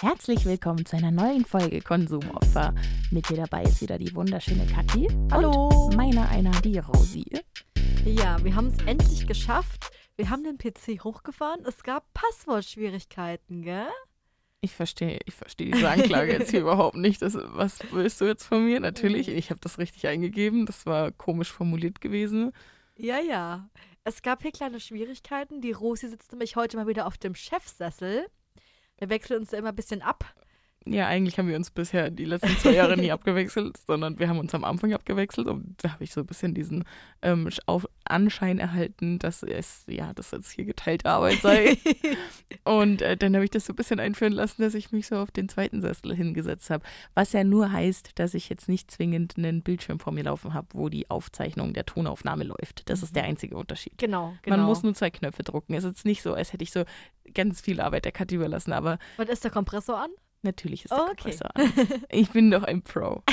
Herzlich willkommen zu einer neuen Folge Konsumopfer. Mit dir dabei ist wieder die wunderschöne Kathi. Hallo. Und meiner einer, die Rosi. Ja, wir haben es endlich geschafft. Wir haben den PC hochgefahren. Es gab Passwortschwierigkeiten, gell? Ich verstehe, ich verstehe diese Anklage jetzt hier überhaupt nicht. Das, was willst du jetzt von mir? Natürlich, ich habe das richtig eingegeben. Das war komisch formuliert gewesen. Ja, ja. Es gab hier kleine Schwierigkeiten. Die Rosi sitzt nämlich heute mal wieder auf dem Chefsessel. Wir wechseln uns da immer ein bisschen ab. Ja, eigentlich haben wir uns bisher die letzten zwei Jahre nie abgewechselt, sondern wir haben uns am Anfang abgewechselt und da habe ich so ein bisschen diesen ähm, Anschein erhalten, dass es, ja, dass jetzt hier geteilte Arbeit sei. und äh, dann habe ich das so ein bisschen einführen lassen, dass ich mich so auf den zweiten Sessel hingesetzt habe. Was ja nur heißt, dass ich jetzt nicht zwingend einen Bildschirm vor mir laufen habe, wo die Aufzeichnung der Tonaufnahme läuft. Das ist der einzige Unterschied. Genau, genau. Man muss nur zwei Knöpfe drucken. Es ist jetzt nicht so, als hätte ich so ganz viel Arbeit der Katte überlassen, aber Was ist der Kompressor an? Natürlich ist der okay. An. Ich bin doch ein Pro.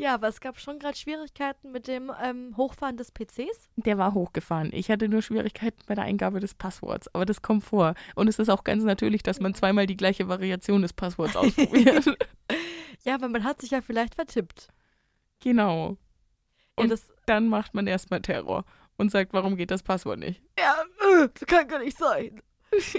Ja, aber es gab schon gerade Schwierigkeiten mit dem ähm, Hochfahren des PCs. Der war hochgefahren. Ich hatte nur Schwierigkeiten bei der Eingabe des Passworts, aber das kommt vor. Und es ist auch ganz natürlich, dass man zweimal die gleiche Variation des Passworts ausprobiert. Ja, aber man hat sich ja vielleicht vertippt. genau. Ja, Und das, Dann macht man erstmal Terror und sagt, warum geht das Passwort nicht? ja äh, das kann gar nicht sein.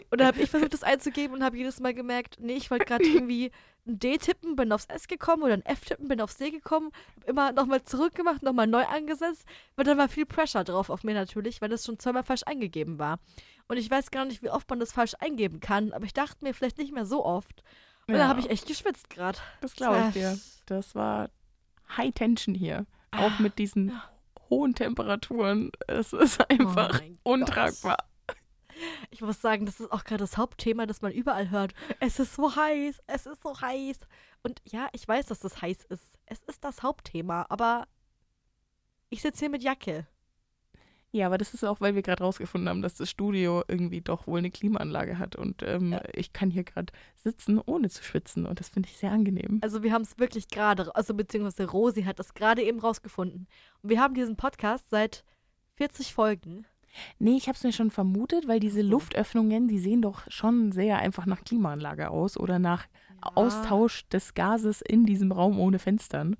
Und dann habe ich versucht, das einzugeben und habe jedes Mal gemerkt, nee, ich wollte gerade irgendwie ein D tippen, bin aufs S gekommen oder ein F tippen, bin aufs D gekommen, immer nochmal zurückgemacht, nochmal neu angesetzt, weil dann war viel Pressure drauf auf mir natürlich, weil das schon zweimal falsch eingegeben war. Und ich weiß gar nicht, wie oft man das falsch eingeben kann, aber ich dachte mir vielleicht nicht mehr so oft. Und Ja. da habe ich echt geschwitzt gerade. Das glaube ich dir. Das war High Tension hier. Auch mit diesen hohen Temperaturen. Es ist einfach Oh mein Gott. Ich muss sagen, das ist auch gerade das Hauptthema, das man überall hört. Es ist so heiß, es ist so heiß. Und ja, ich weiß, dass das heiß ist. Es ist das Hauptthema, aber ich sitze hier mit Jacke. Ja, aber das ist auch, weil wir gerade rausgefunden haben, dass das Studio irgendwie doch wohl eine Klimaanlage hat. Und ähm, Ja. ich kann hier gerade sitzen, ohne zu schwitzen. Und das finde ich sehr angenehm. Also wir haben es wirklich gerade, also beziehungsweise Rosi hat das gerade eben rausgefunden. Und wir haben diesen Podcast seit 40 Folgen. Nee, ich habe es mir schon vermutet, weil diese. Luftöffnungen, die sehen doch schon sehr einfach nach Klimaanlage aus oder nach Austausch des Gases in diesem Raum ohne Fenstern.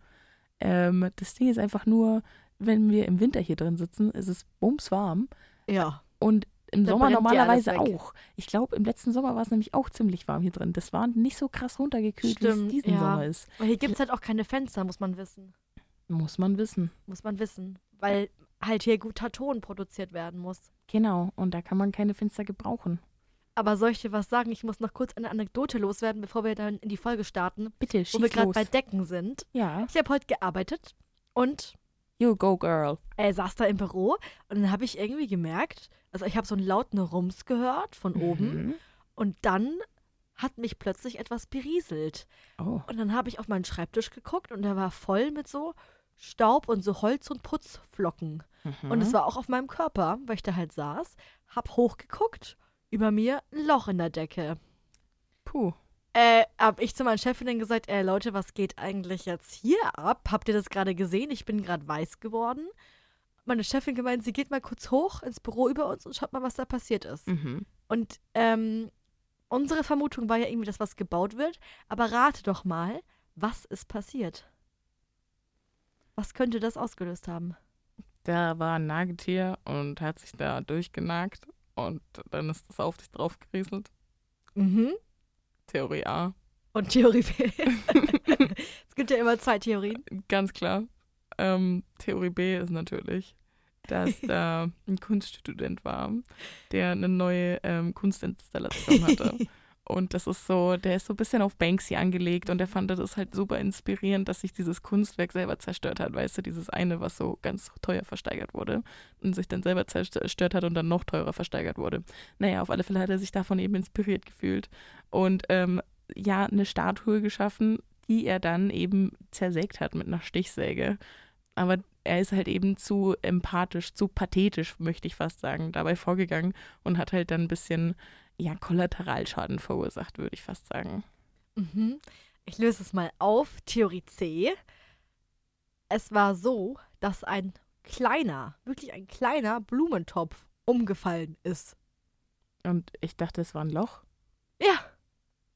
Ähm, das Ding ist einfach nur, wenn wir im Winter hier drin sitzen, ist es bumswarm. Ja. Und im Da Sommer normalerweise auch. Ich glaube, im letzten Sommer war es nämlich auch ziemlich warm hier drin. Das war nicht so krass runtergekühlt, wie es diesen ja. Sommer ist. Aber hier gibt es halt auch keine Fenster, muss man wissen. Muss man wissen. Muss man wissen. Weil halt hier guter Ton produziert werden muss. Genau. Und da kann man keine Fenster gebrauchen. Aber soll ich dir was sagen? Ich muss noch kurz eine Anekdote loswerden, bevor wir dann in die Folge starten, Bitte, wo wir schieß gerade bei Decken sind. ja. Ich habe heute gearbeitet und You go, girl. er saß da im Büro und dann habe ich irgendwie gemerkt, also ich habe so einen lauten Rums gehört von oben Mhm. und dann hat mich plötzlich etwas berieselt. Oh. Und dann habe ich auf meinen Schreibtisch geguckt und der war voll mit so Staub und so Holz- und Putzflocken. Mhm. Und es war auch auf meinem Körper, weil ich da halt saß, hab hochgeguckt, über mir ein Loch in der Decke. Puh. Äh, hab ich zu meinen Chefinnen gesagt, ey Leute, was geht eigentlich jetzt hier ab? Habt ihr das gerade gesehen? Ich bin gerade weiß geworden. Meine Chefin gemeint, sie geht mal kurz hoch ins Büro über uns und schaut mal, was da passiert ist. Mhm. Und ähm, unsere Vermutung war ja irgendwie, dass was gebaut wird. Aber rate doch mal, was ist passiert? Was könnte das ausgelöst haben? Da war ein Nagetier und hat sich da durchgenagt und dann ist das auf dich drauf gerieselt. Mhm. Theorie A. Und Theorie B. es gibt ja immer zwei Theorien. Ganz klar. Ähm, Theorie B ist natürlich, dass da ein Kunststudent war, der eine neue ähm, Kunstinstallation hatte. Und das ist so, der ist so ein bisschen auf Banksy angelegt und er fand das halt super inspirierend, dass sich dieses Kunstwerk selber zerstört hat. Weißt du, dieses eine, was so ganz teuer versteigert wurde und sich dann selber zerstört hat und dann noch teurer versteigert wurde. Naja, auf alle Fälle hat er sich davon eben inspiriert gefühlt und ähm, ja, eine Statue geschaffen, die er dann eben zersägt hat mit einer Stichsäge. Aber er ist halt eben zu empathisch, zu pathetisch, möchte ich fast sagen, dabei vorgegangen und hat halt dann ein bisschen, ja, Kollateralschaden verursacht, würde ich fast sagen. Mhm. Ich löse es mal auf. Theorie C. Es war so, dass ein kleiner, wirklich ein kleiner Blumentopf umgefallen ist. Und ich dachte, es war ein Loch. Ja.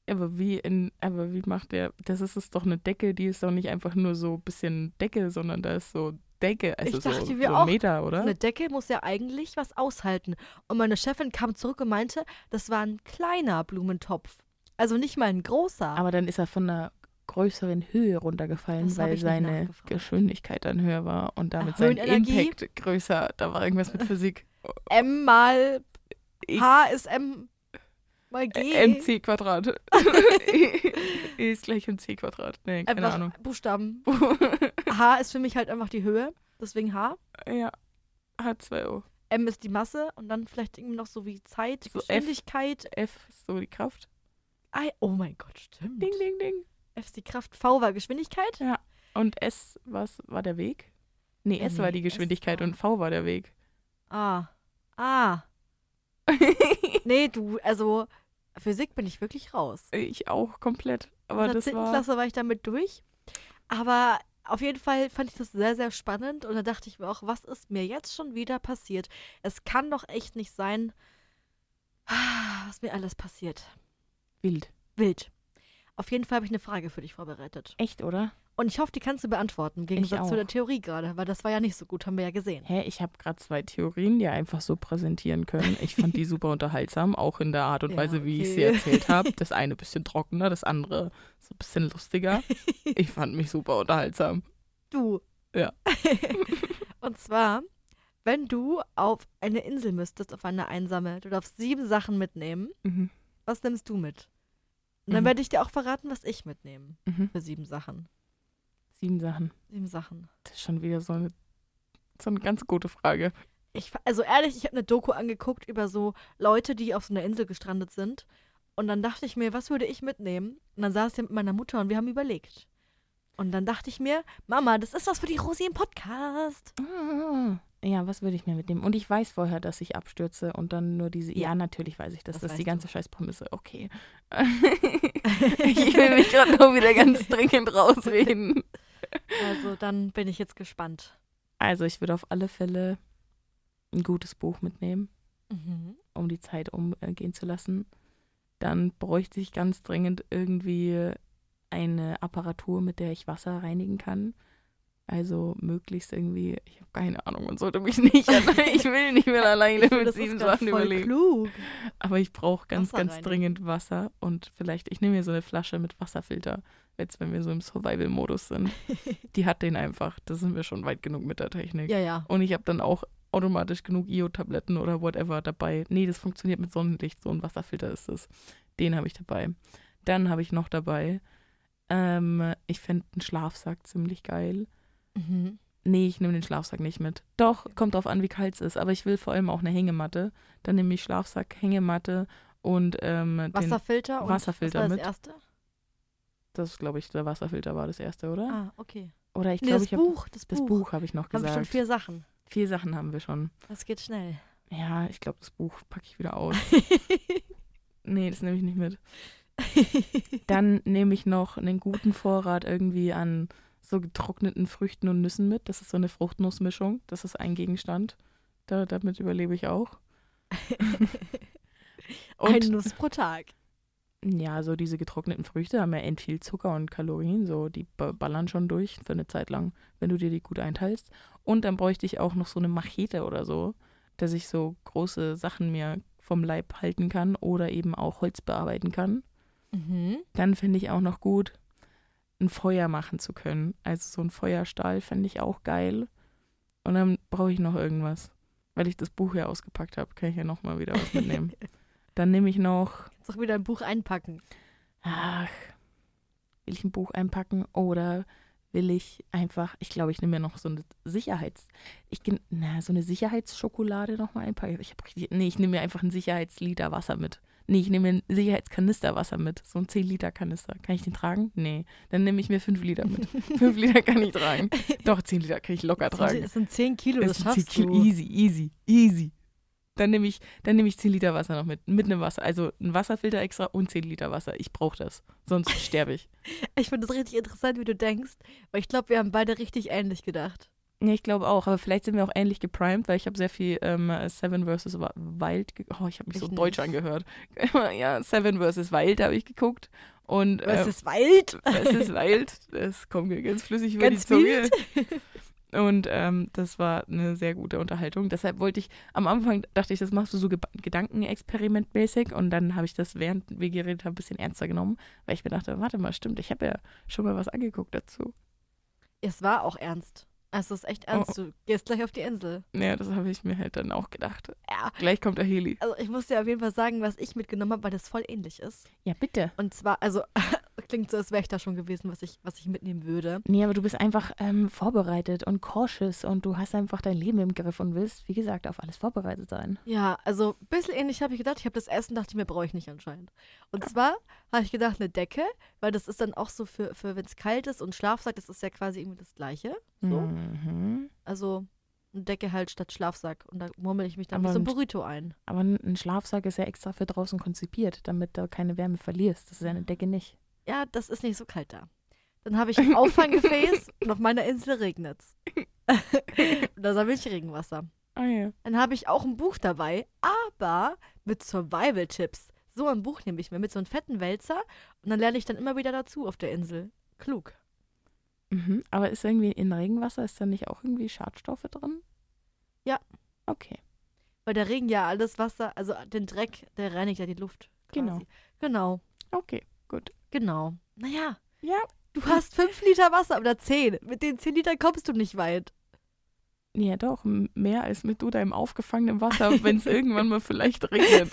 Aber wie in, aber wie macht der, das ist es doch eine Decke, die ist doch nicht einfach nur so ein bisschen Decke, sondern da ist so Decke, also Ich so, dachte so mir ein auch, Meter, oder? Eine Decke muss ja eigentlich was aushalten. Und meine Chefin kam zurück und meinte, das war ein kleiner Blumentopf. Also nicht mal ein großer. Aber dann ist er von einer größeren Höhe runtergefallen, Das weil seine. Geschwindigkeit dann höher war und damit sein? Impact größer. Da war irgendwas mit Physik. M mal H ist M mal G. MC Quadrat. E ist gleich MC Quadrat. Nee, keine einfach Ahnung. Buchstaben. H ist für mich halt einfach die Höhe. Deswegen H. ja, H2O. M ist die Masse und dann vielleicht irgendwie noch so wie Zeit, So F. Geschwindigkeit. F ist so die Kraft. I, oh mein Gott, stimmt. Ding, ding, ding. F ist die Kraft, V war Geschwindigkeit. Und S was war der Weg? Nee, S war nee, die S Geschwindigkeit war- und V war der Weg. Ah. Ah. Nee, du, also Physik bin ich wirklich raus. ich auch komplett. Aber In der das 10. war. Klasse war ich damit durch. Aber auf jeden Fall fand ich das sehr, sehr spannend. Und da dachte ich mir auch, was ist mir jetzt schon wieder passiert? Es kann doch echt nicht sein, was mir alles passiert. Wild. Wild. Auf jeden Fall habe ich eine Frage für dich vorbereitet. Echt, oder? Und ich hoffe, die kannst du beantworten, im Gegensatz zu der Theorie gerade, weil das war ja nicht so gut, haben wir ja gesehen. Hä, ich habe gerade zwei Theorien, die einfach so präsentieren können. Ich fand die super unterhaltsam, auch in der Art und Ja, Weise, wie ich sie okay. erzählt habe. Das eine bisschen trockener, das andere so ein bisschen lustiger. Ich fand mich super unterhaltsam. Du. Ja. Und zwar, wenn du auf eine Insel müsstest, auf eine einsame, du darfst sieben Sachen mitnehmen. Mhm. Was Was nimmst du mit? Und dann Mhm. werde ich dir auch verraten, was ich mitnehme Mhm. für sieben Sachen. Sieben Sachen. Sieben Sachen. Das ist schon wieder so eine, so eine ganz gute Frage. Ich, also ehrlich, ich habe eine Doku angeguckt über so Leute, die auf so einer Insel gestrandet sind. Und dann dachte ich mir, was würde ich mitnehmen? Und dann saß ich mit meiner Mutter und wir haben überlegt. Und dann dachte ich mir, Mama, das ist was für die Rosi im Podcast. Ah, ja, was würde ich mir mitnehmen? Und ich weiß vorher, dass ich abstürze und dann nur diese. Ja, Ja. natürlich weiß ich das. Das Das ist die du. ganze Scheißprämisse. Okay. ich will mich gerade nur wieder ganz dringend rausreden. Also dann bin ich jetzt gespannt. Also, ich würde auf alle Fälle ein gutes Buch mitnehmen, Mhm. um die Zeit umgehen zu lassen. Dann bräuchte ich ganz dringend irgendwie eine Apparatur, mit der ich Wasser reinigen kann. Also möglichst irgendwie, ich habe keine Ahnung, man sollte mich nicht ich will nicht mehr alleine finde, mit das sieben Sachen überleben. klug. Aber ich brauche ganz, Wasser ganz reinigen. dringend Wasser und vielleicht, ich nehme mir so eine Flasche mit Wasserfilter, jetzt wenn wir so im Survival-Modus sind. Die hat den einfach, da sind wir schon weit genug mit der Technik. Ja, ja. Und ich habe dann auch automatisch genug Io-Tabletten oder whatever dabei. Nee, das funktioniert mit Sonnenlicht, so ein Wasserfilter ist es. Den habe ich dabei. Dann habe ich noch dabei, ähm, ich fände einen Schlafsack ziemlich geil. Mhm. Nee, ich nehme den Schlafsack nicht mit. Doch, kommt drauf an, wie kalt es ist. Aber ich will vor allem auch eine Hängematte. Dann nehme ich Schlafsack, Hängematte und ähm, den, Wasserfilter und Wasserfilter was war mit. das erste? das glaube ich, der Wasserfilter war das erste, oder? Ah, okay. Oder ich Nee, glaube, das ich habe das, das Buch. Buch habe ich noch Haben wir schon gesagt. vier Sachen. Vier Sachen haben wir schon. Das geht schnell. Ja, ich glaube, das Buch packe ich wieder aus. nee, das nehme ich nicht mit. Dann nehme ich noch einen guten Vorrat irgendwie an so getrockneten Früchten und Nüssen mit. Das ist so eine Fruchtnussmischung. Das ist ein Gegenstand. Da, damit überlebe ich auch. Und Nuss pro Tag. ja, so diese getrockneten Früchte haben ja end viel Zucker und Kalorien. So, die ba- ballern schon durch für eine Zeit lang, wenn du dir die gut einteilst. Und dann bräuchte ich auch noch so eine Machete oder so, dass ich so große Sachen mir vom Leib halten kann oder eben auch Holz bearbeiten kann. Mhm. Dann finde ich auch noch gut, ein Feuer machen zu können. Also so ein Feuerstahl fände ich auch geil. Und dann brauche ich noch irgendwas. Weil ich das Buch ja ausgepackt habe, kann ich ja noch mal wieder was mitnehmen. dann nehme ich noch, Kannst auch wieder ein Buch einpacken. ach, will ich ein Buch einpacken oder will ich einfach, ich glaube, ich nehme mir noch so eine Sicherheits, ich na, so eine Sicherheitsschokolade noch mal einpacken. Ich richtig, nee, ich nehme mir einfach einen Sicherheitsliter Wasser mit. Nee, ich nehme mir einen Sicherheitskanister Wasser mit. So ein 10 Liter Kanister. Kann ich den tragen? Nee. Dann nehme ich mir 5 Liter mit. 5 Liter kann ich tragen. Doch, 10 Liter kann ich locker tragen. das sind 10 Kilo, das, Das sind 10 schaffst Kilo. du. Easy, easy, easy. Dann nehme ich, dann nehme ich 10 Liter Wasser noch mit. Mit einem Wasser. Also ein Wasserfilter extra und 10 Liter Wasser. Ich brauche das. Sonst sterbe ich. Ich finde das richtig interessant, wie du denkst, weil ich glaube, wir haben beide richtig ähnlich gedacht. Ja, ich glaube auch, aber vielleicht sind wir auch ähnlich geprimed, weil ich habe sehr viel ähm, Seven vs. Wild Oh, ich habe mich so Ich deutsch nicht. angehört. ja, Seven vs. Wild habe ich geguckt. Und Was äh, ist Wald? es ist wild. Das kommt mir ganz flüssig über Ganz die Zunge. Und ähm, das war eine sehr gute Unterhaltung. Deshalb wollte ich, am Anfang dachte ich, das machst du so Ge Gedankenexperimentmäßig. Und dann habe ich das, während wir geredet haben, ein bisschen ernster genommen, weil ich mir dachte, warte mal, stimmt, ich habe ja schon mal was angeguckt dazu. Es war auch ernst. Also es ist echt ernst. Du gehst gleich auf die Insel. Ja, das habe ich mir halt dann auch gedacht. Ja. Gleich kommt der Heli. Also ich muss dir auf jeden Fall sagen, was ich mitgenommen habe, weil das voll ähnlich ist. Ja, bitte. Und zwar, also klingt so, als wäre ich da schon gewesen, was ich, was ich mitnehmen würde. Nee, aber du bist einfach ähm, vorbereitet und cautious und du hast einfach dein Leben im Griff und willst, wie gesagt, auf alles vorbereitet sein. Ja, also ein bisschen ähnlich habe ich gedacht. Ich habe das Essen, dachte ich mir, brauche ich nicht anscheinend. Und zwar habe ich gedacht, eine Decke, weil das ist dann auch so für, für wenn es kalt ist und Schlafsack, das ist ja quasi irgendwie das Gleiche. So. Mhm. Also eine Decke halt statt Schlafsack. Und da murmel ich mich dann Aber wie so ein Burrito ein. Aber ein ein Schlafsack ist ja extra für draußen konzipiert, damit du keine Wärme verlierst. Das ist eine Decke nicht. Ja, das ist nicht so kalt da. Dann habe ich ein Auffanggefäß und auf meiner Insel regnet's. und da sammle ich Regenwasser. Ah ja. Dann habe ich auch ein Buch dabei, aber mit Survival-Tipps. So ein Buch nehme ich mir mit so einem fetten Wälzer und dann lerne ich dann immer wieder dazu auf der Insel. Klug. Mhm. Aber ist irgendwie in Regenwasser, ist da nicht auch irgendwie Schadstoffe drin? Ja. Okay. Weil der Regen ja alles Wasser, also den Dreck, der reinigt ja die Luft. Quasi. Genau. Genau. Okay, gut. Genau. Naja, Ja. du hast fünf Liter Wasser oder zehn. Mit den zehn Litern kommst du nicht weit. Ja, doch. Mehr als mit du deinem aufgefangenen Wasser, wenn es irgendwann mal vielleicht regnet.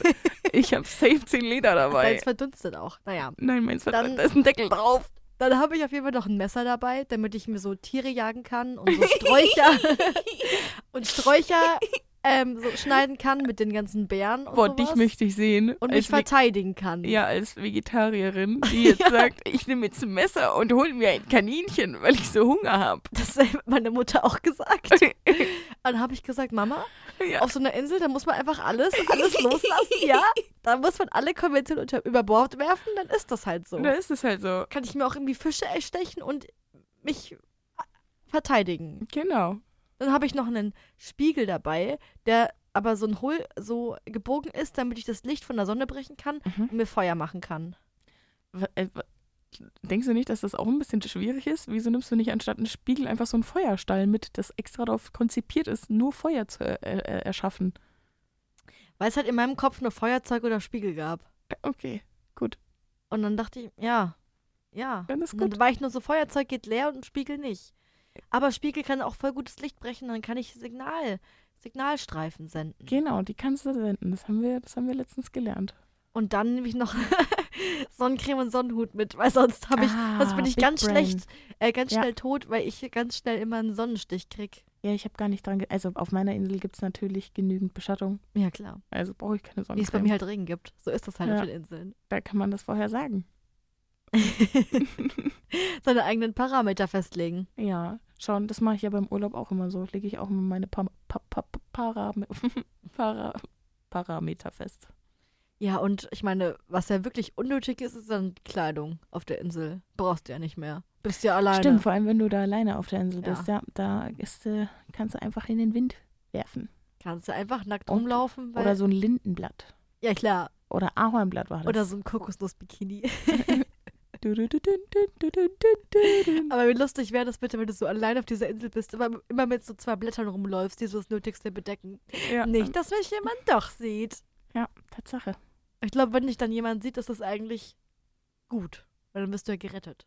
Ich habe safe 10 Liter dabei. Deins verdunstet auch. Naja. Nein, meins verdammt, da ist ein Deckel drauf. Dann habe ich auf jeden Fall noch ein Messer dabei, damit ich mir so Tiere jagen kann und so Sträucher und Sträucher ähm, so schneiden kann mit den ganzen Bären und Boah, sowas. dich möchte ich sehen. und mich verteidigen kann. Ja, als Vegetarierin, die jetzt sagt, ich nehme jetzt ein Messer und hole mir ein Kaninchen, weil ich so Hunger habe. Das hat meine Mutter auch gesagt. Dann habe ich gesagt, Mama, ja. auf so einer Insel, da muss man einfach alles, alles loslassen. Ja, da muss man alle Konventionen unter, über Bord werfen, dann ist das halt so. Da ist es halt so. Kann ich mir auch irgendwie Fische erstechen und mich verteidigen. Genau. Dann habe ich noch einen Spiegel dabei, der aber so ein Hohl so gebogen ist, damit ich das Licht von der Sonne brechen kann Mhm. und mir Feuer machen kann. Äh, Denkst du nicht, dass das auch ein bisschen schwierig ist? Wieso nimmst du nicht anstatt einen Spiegel einfach so einen Feuerstall mit, das extra darauf konzipiert ist, nur Feuer zu äh, äh, erschaffen? Weil es halt in meinem Kopf nur Feuerzeug oder Spiegel gab. Okay, Und dann dachte ich, ja, ja. dann ist Und dann gut. war ich nur so, Feuerzeug geht leer und Spiegel nicht. Aber Spiegel kann auch voll gutes Licht brechen, dann kann ich Signal, Signalstreifen senden. Genau, die kannst du senden. Das haben wir, das haben wir letztens gelernt. Und dann nehme ich noch Sonnencreme und Sonnenhut mit, weil sonst habe ich, sonst bin Ah, ich Big ganz Brain. schlecht, äh, ganz Ja. schnell tot, weil ich ganz schnell immer einen Sonnenstich krieg. Ja, ich habe gar nicht dran. Ge also auf meiner Insel gibt es natürlich genügend Beschattung. Ja, klar. Also brauche ich keine Wie es bei mir halt Regen gibt. So ist das halt auf Ja. den Inseln. Da kann man das vorher sagen. Seine eigenen Parameter festlegen. Ja, schon. Das mache ich ja beim Urlaub auch immer so. Lege ich auch immer meine pa pa pa Para Para Parameter fest. Ja, und ich meine, was ja wirklich unnötig ist, ist dann Kleidung auf der Insel. Brauchst du ja nicht mehr. Bist ja alleine. Stimmt, vor allem wenn du da alleine auf der Insel Ja. bist. Ja, da ist, äh, kannst du einfach in den Wind werfen. Kannst du einfach nackt Und- rumlaufen. Oder so ein Lindenblatt. ja, klar. Oder Ahornblatt war das. Oder so ein Kokosnuss-Bikini. Aber wie lustig wäre das bitte, wenn du so allein auf dieser Insel bist, immer, immer mit so zwei Blättern rumläufst, die so das Nötigste bedecken. Ja, Nicht, dass mich jemand doch sieht. Ja, Tatsache. Ich glaube, wenn dich dann jemand sieht, ist das eigentlich gut. Weil dann bist du ja gerettet.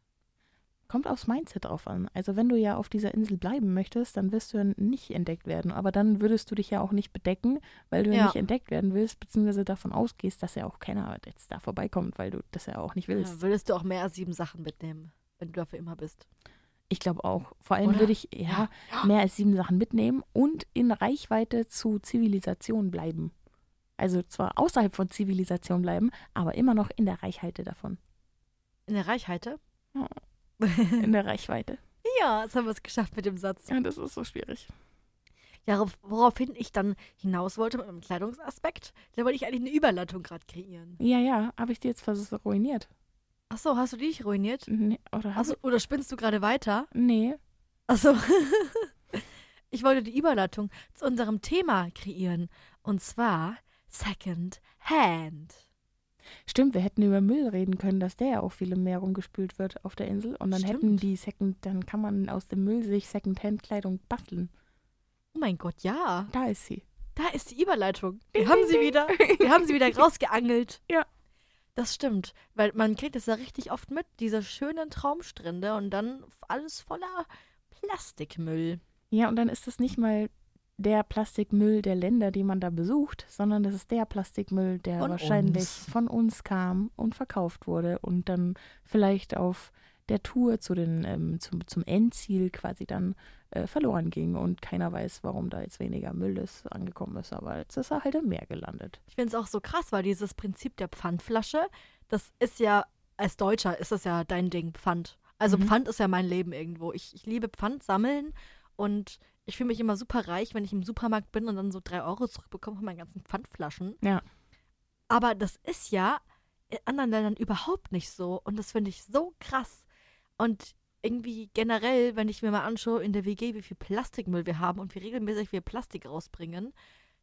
Kommt aufs Mindset drauf an. Also wenn du ja auf dieser Insel bleiben möchtest, dann wirst du ja nicht entdeckt werden. Aber dann würdest du dich ja auch nicht bedecken, weil du ja Ja. nicht entdeckt werden willst, beziehungsweise davon ausgehst, dass ja auch keiner jetzt da vorbeikommt, weil du das ja auch nicht willst. Ja, würdest du auch mehr als sieben Sachen mitnehmen, wenn du dafür immer bist. Ich glaube auch. Vor allem Oder? würde ich ja, mehr als sieben Sachen mitnehmen und in Reichweite zu Zivilisation bleiben. Also zwar außerhalb von Zivilisation bleiben, aber immer noch in der Reichweite davon. In der Reichweite? In der Reichweite. ja, jetzt haben wir es geschafft mit dem Satz. Ja, das ist so schwierig. Ja, worauf- woraufhin ich dann hinaus wollte mit meinem Kleidungsaspekt, da wollte ich eigentlich eine Überleitung gerade kreieren. Ja, ja, habe ich dir jetzt fast ruiniert. Achso, hast du dich ruiniert? Nee, oder hast Achso, oder spinnst du gerade weiter? du? Nee. Achso. Ich wollte die Überleitung zu unserem Thema kreieren. Und zwar Second Hand. Stimmt, wir hätten über Müll reden können, dass der ja auch viel im Meer rumgespült wird auf der Insel. Und dann Stimmt. hätten die Second, dann kann man aus dem Müll sich Second-Hand-Kleidung basteln. Oh mein Gott, ja. Da ist sie. Da ist die Überleitung. Wir haben sie wieder. Wir haben sie wieder rausgeangelt. Ja. Das stimmt, weil man kriegt es ja richtig oft mit, diese schönen Traumstrände und dann alles voller Plastikmüll. Ja, und dann ist es nicht mal der Plastikmüll der Länder, die man da besucht, sondern das ist der Plastikmüll, der Von wahrscheinlich uns. von uns kam und verkauft wurde und dann vielleicht auf der Tour zu den, ähm, zum, zum Endziel quasi dann äh, verloren ging und keiner weiß, warum da jetzt weniger Müll ist, angekommen ist, aber jetzt ist er halt im Meer gelandet. Ich finde es auch so krass, weil dieses Prinzip der Pfandflasche, das ist ja, als Deutscher ist das ja dein Ding, Pfand. Also Mhm. Pfand ist ja mein Leben irgendwo. Ich, ich liebe Pfand sammeln und ich fühle mich immer super reich, wenn ich im Supermarkt bin und dann so drei Euro zurückbekomme von meinen ganzen Pfandflaschen. Ja. Aber das ist ja in anderen Ländern überhaupt nicht so und das finde ich so krass. Und irgendwie generell, wenn ich mir mal anschaue in der WG, wie viel Plastikmüll wir haben und wie regelmäßig wir Plastik rausbringen,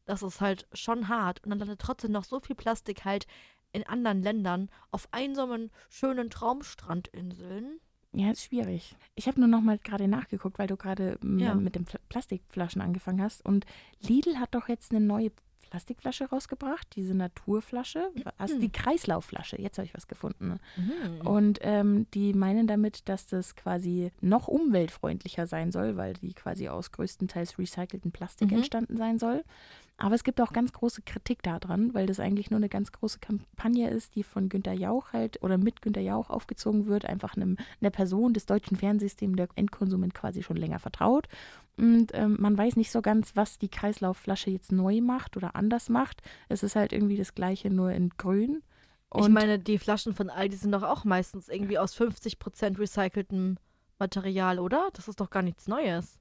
das ist halt schon hart. Und dann landet trotzdem noch so viel Plastik halt in anderen Ländern auf einsamen, schönen Traumstrandinseln. Ja, ist schwierig. Ich habe nur noch mal gerade nachgeguckt, weil du gerade Ja. mit den Pl Plastikflaschen angefangen hast. Und Lidl hat doch jetzt eine neue Plastikflasche rausgebracht, diese Naturflasche, also die Kreislaufflasche. Jetzt habe ich was gefunden. Mhm. Und ähm, die meinen damit, dass das quasi noch umweltfreundlicher sein soll, weil die quasi aus größtenteils recycelten Plastik Mhm. entstanden sein soll. Aber es gibt auch ganz große Kritik daran, weil das eigentlich nur eine ganz große Kampagne ist, die von Günter Jauch halt oder mit Günter Jauch aufgezogen wird, einfach einem, einer Person des deutschen Fernsehens, dem der Endkonsument quasi schon länger vertraut. Und ähm, man weiß nicht so ganz, was die Kreislaufflasche jetzt neu macht oder anders macht. Es ist halt irgendwie das gleiche, nur in grün. ich meine, die Flaschen von Aldi sind doch auch meistens irgendwie aus 50% recyceltem Material, oder? Das ist doch gar nichts Neues.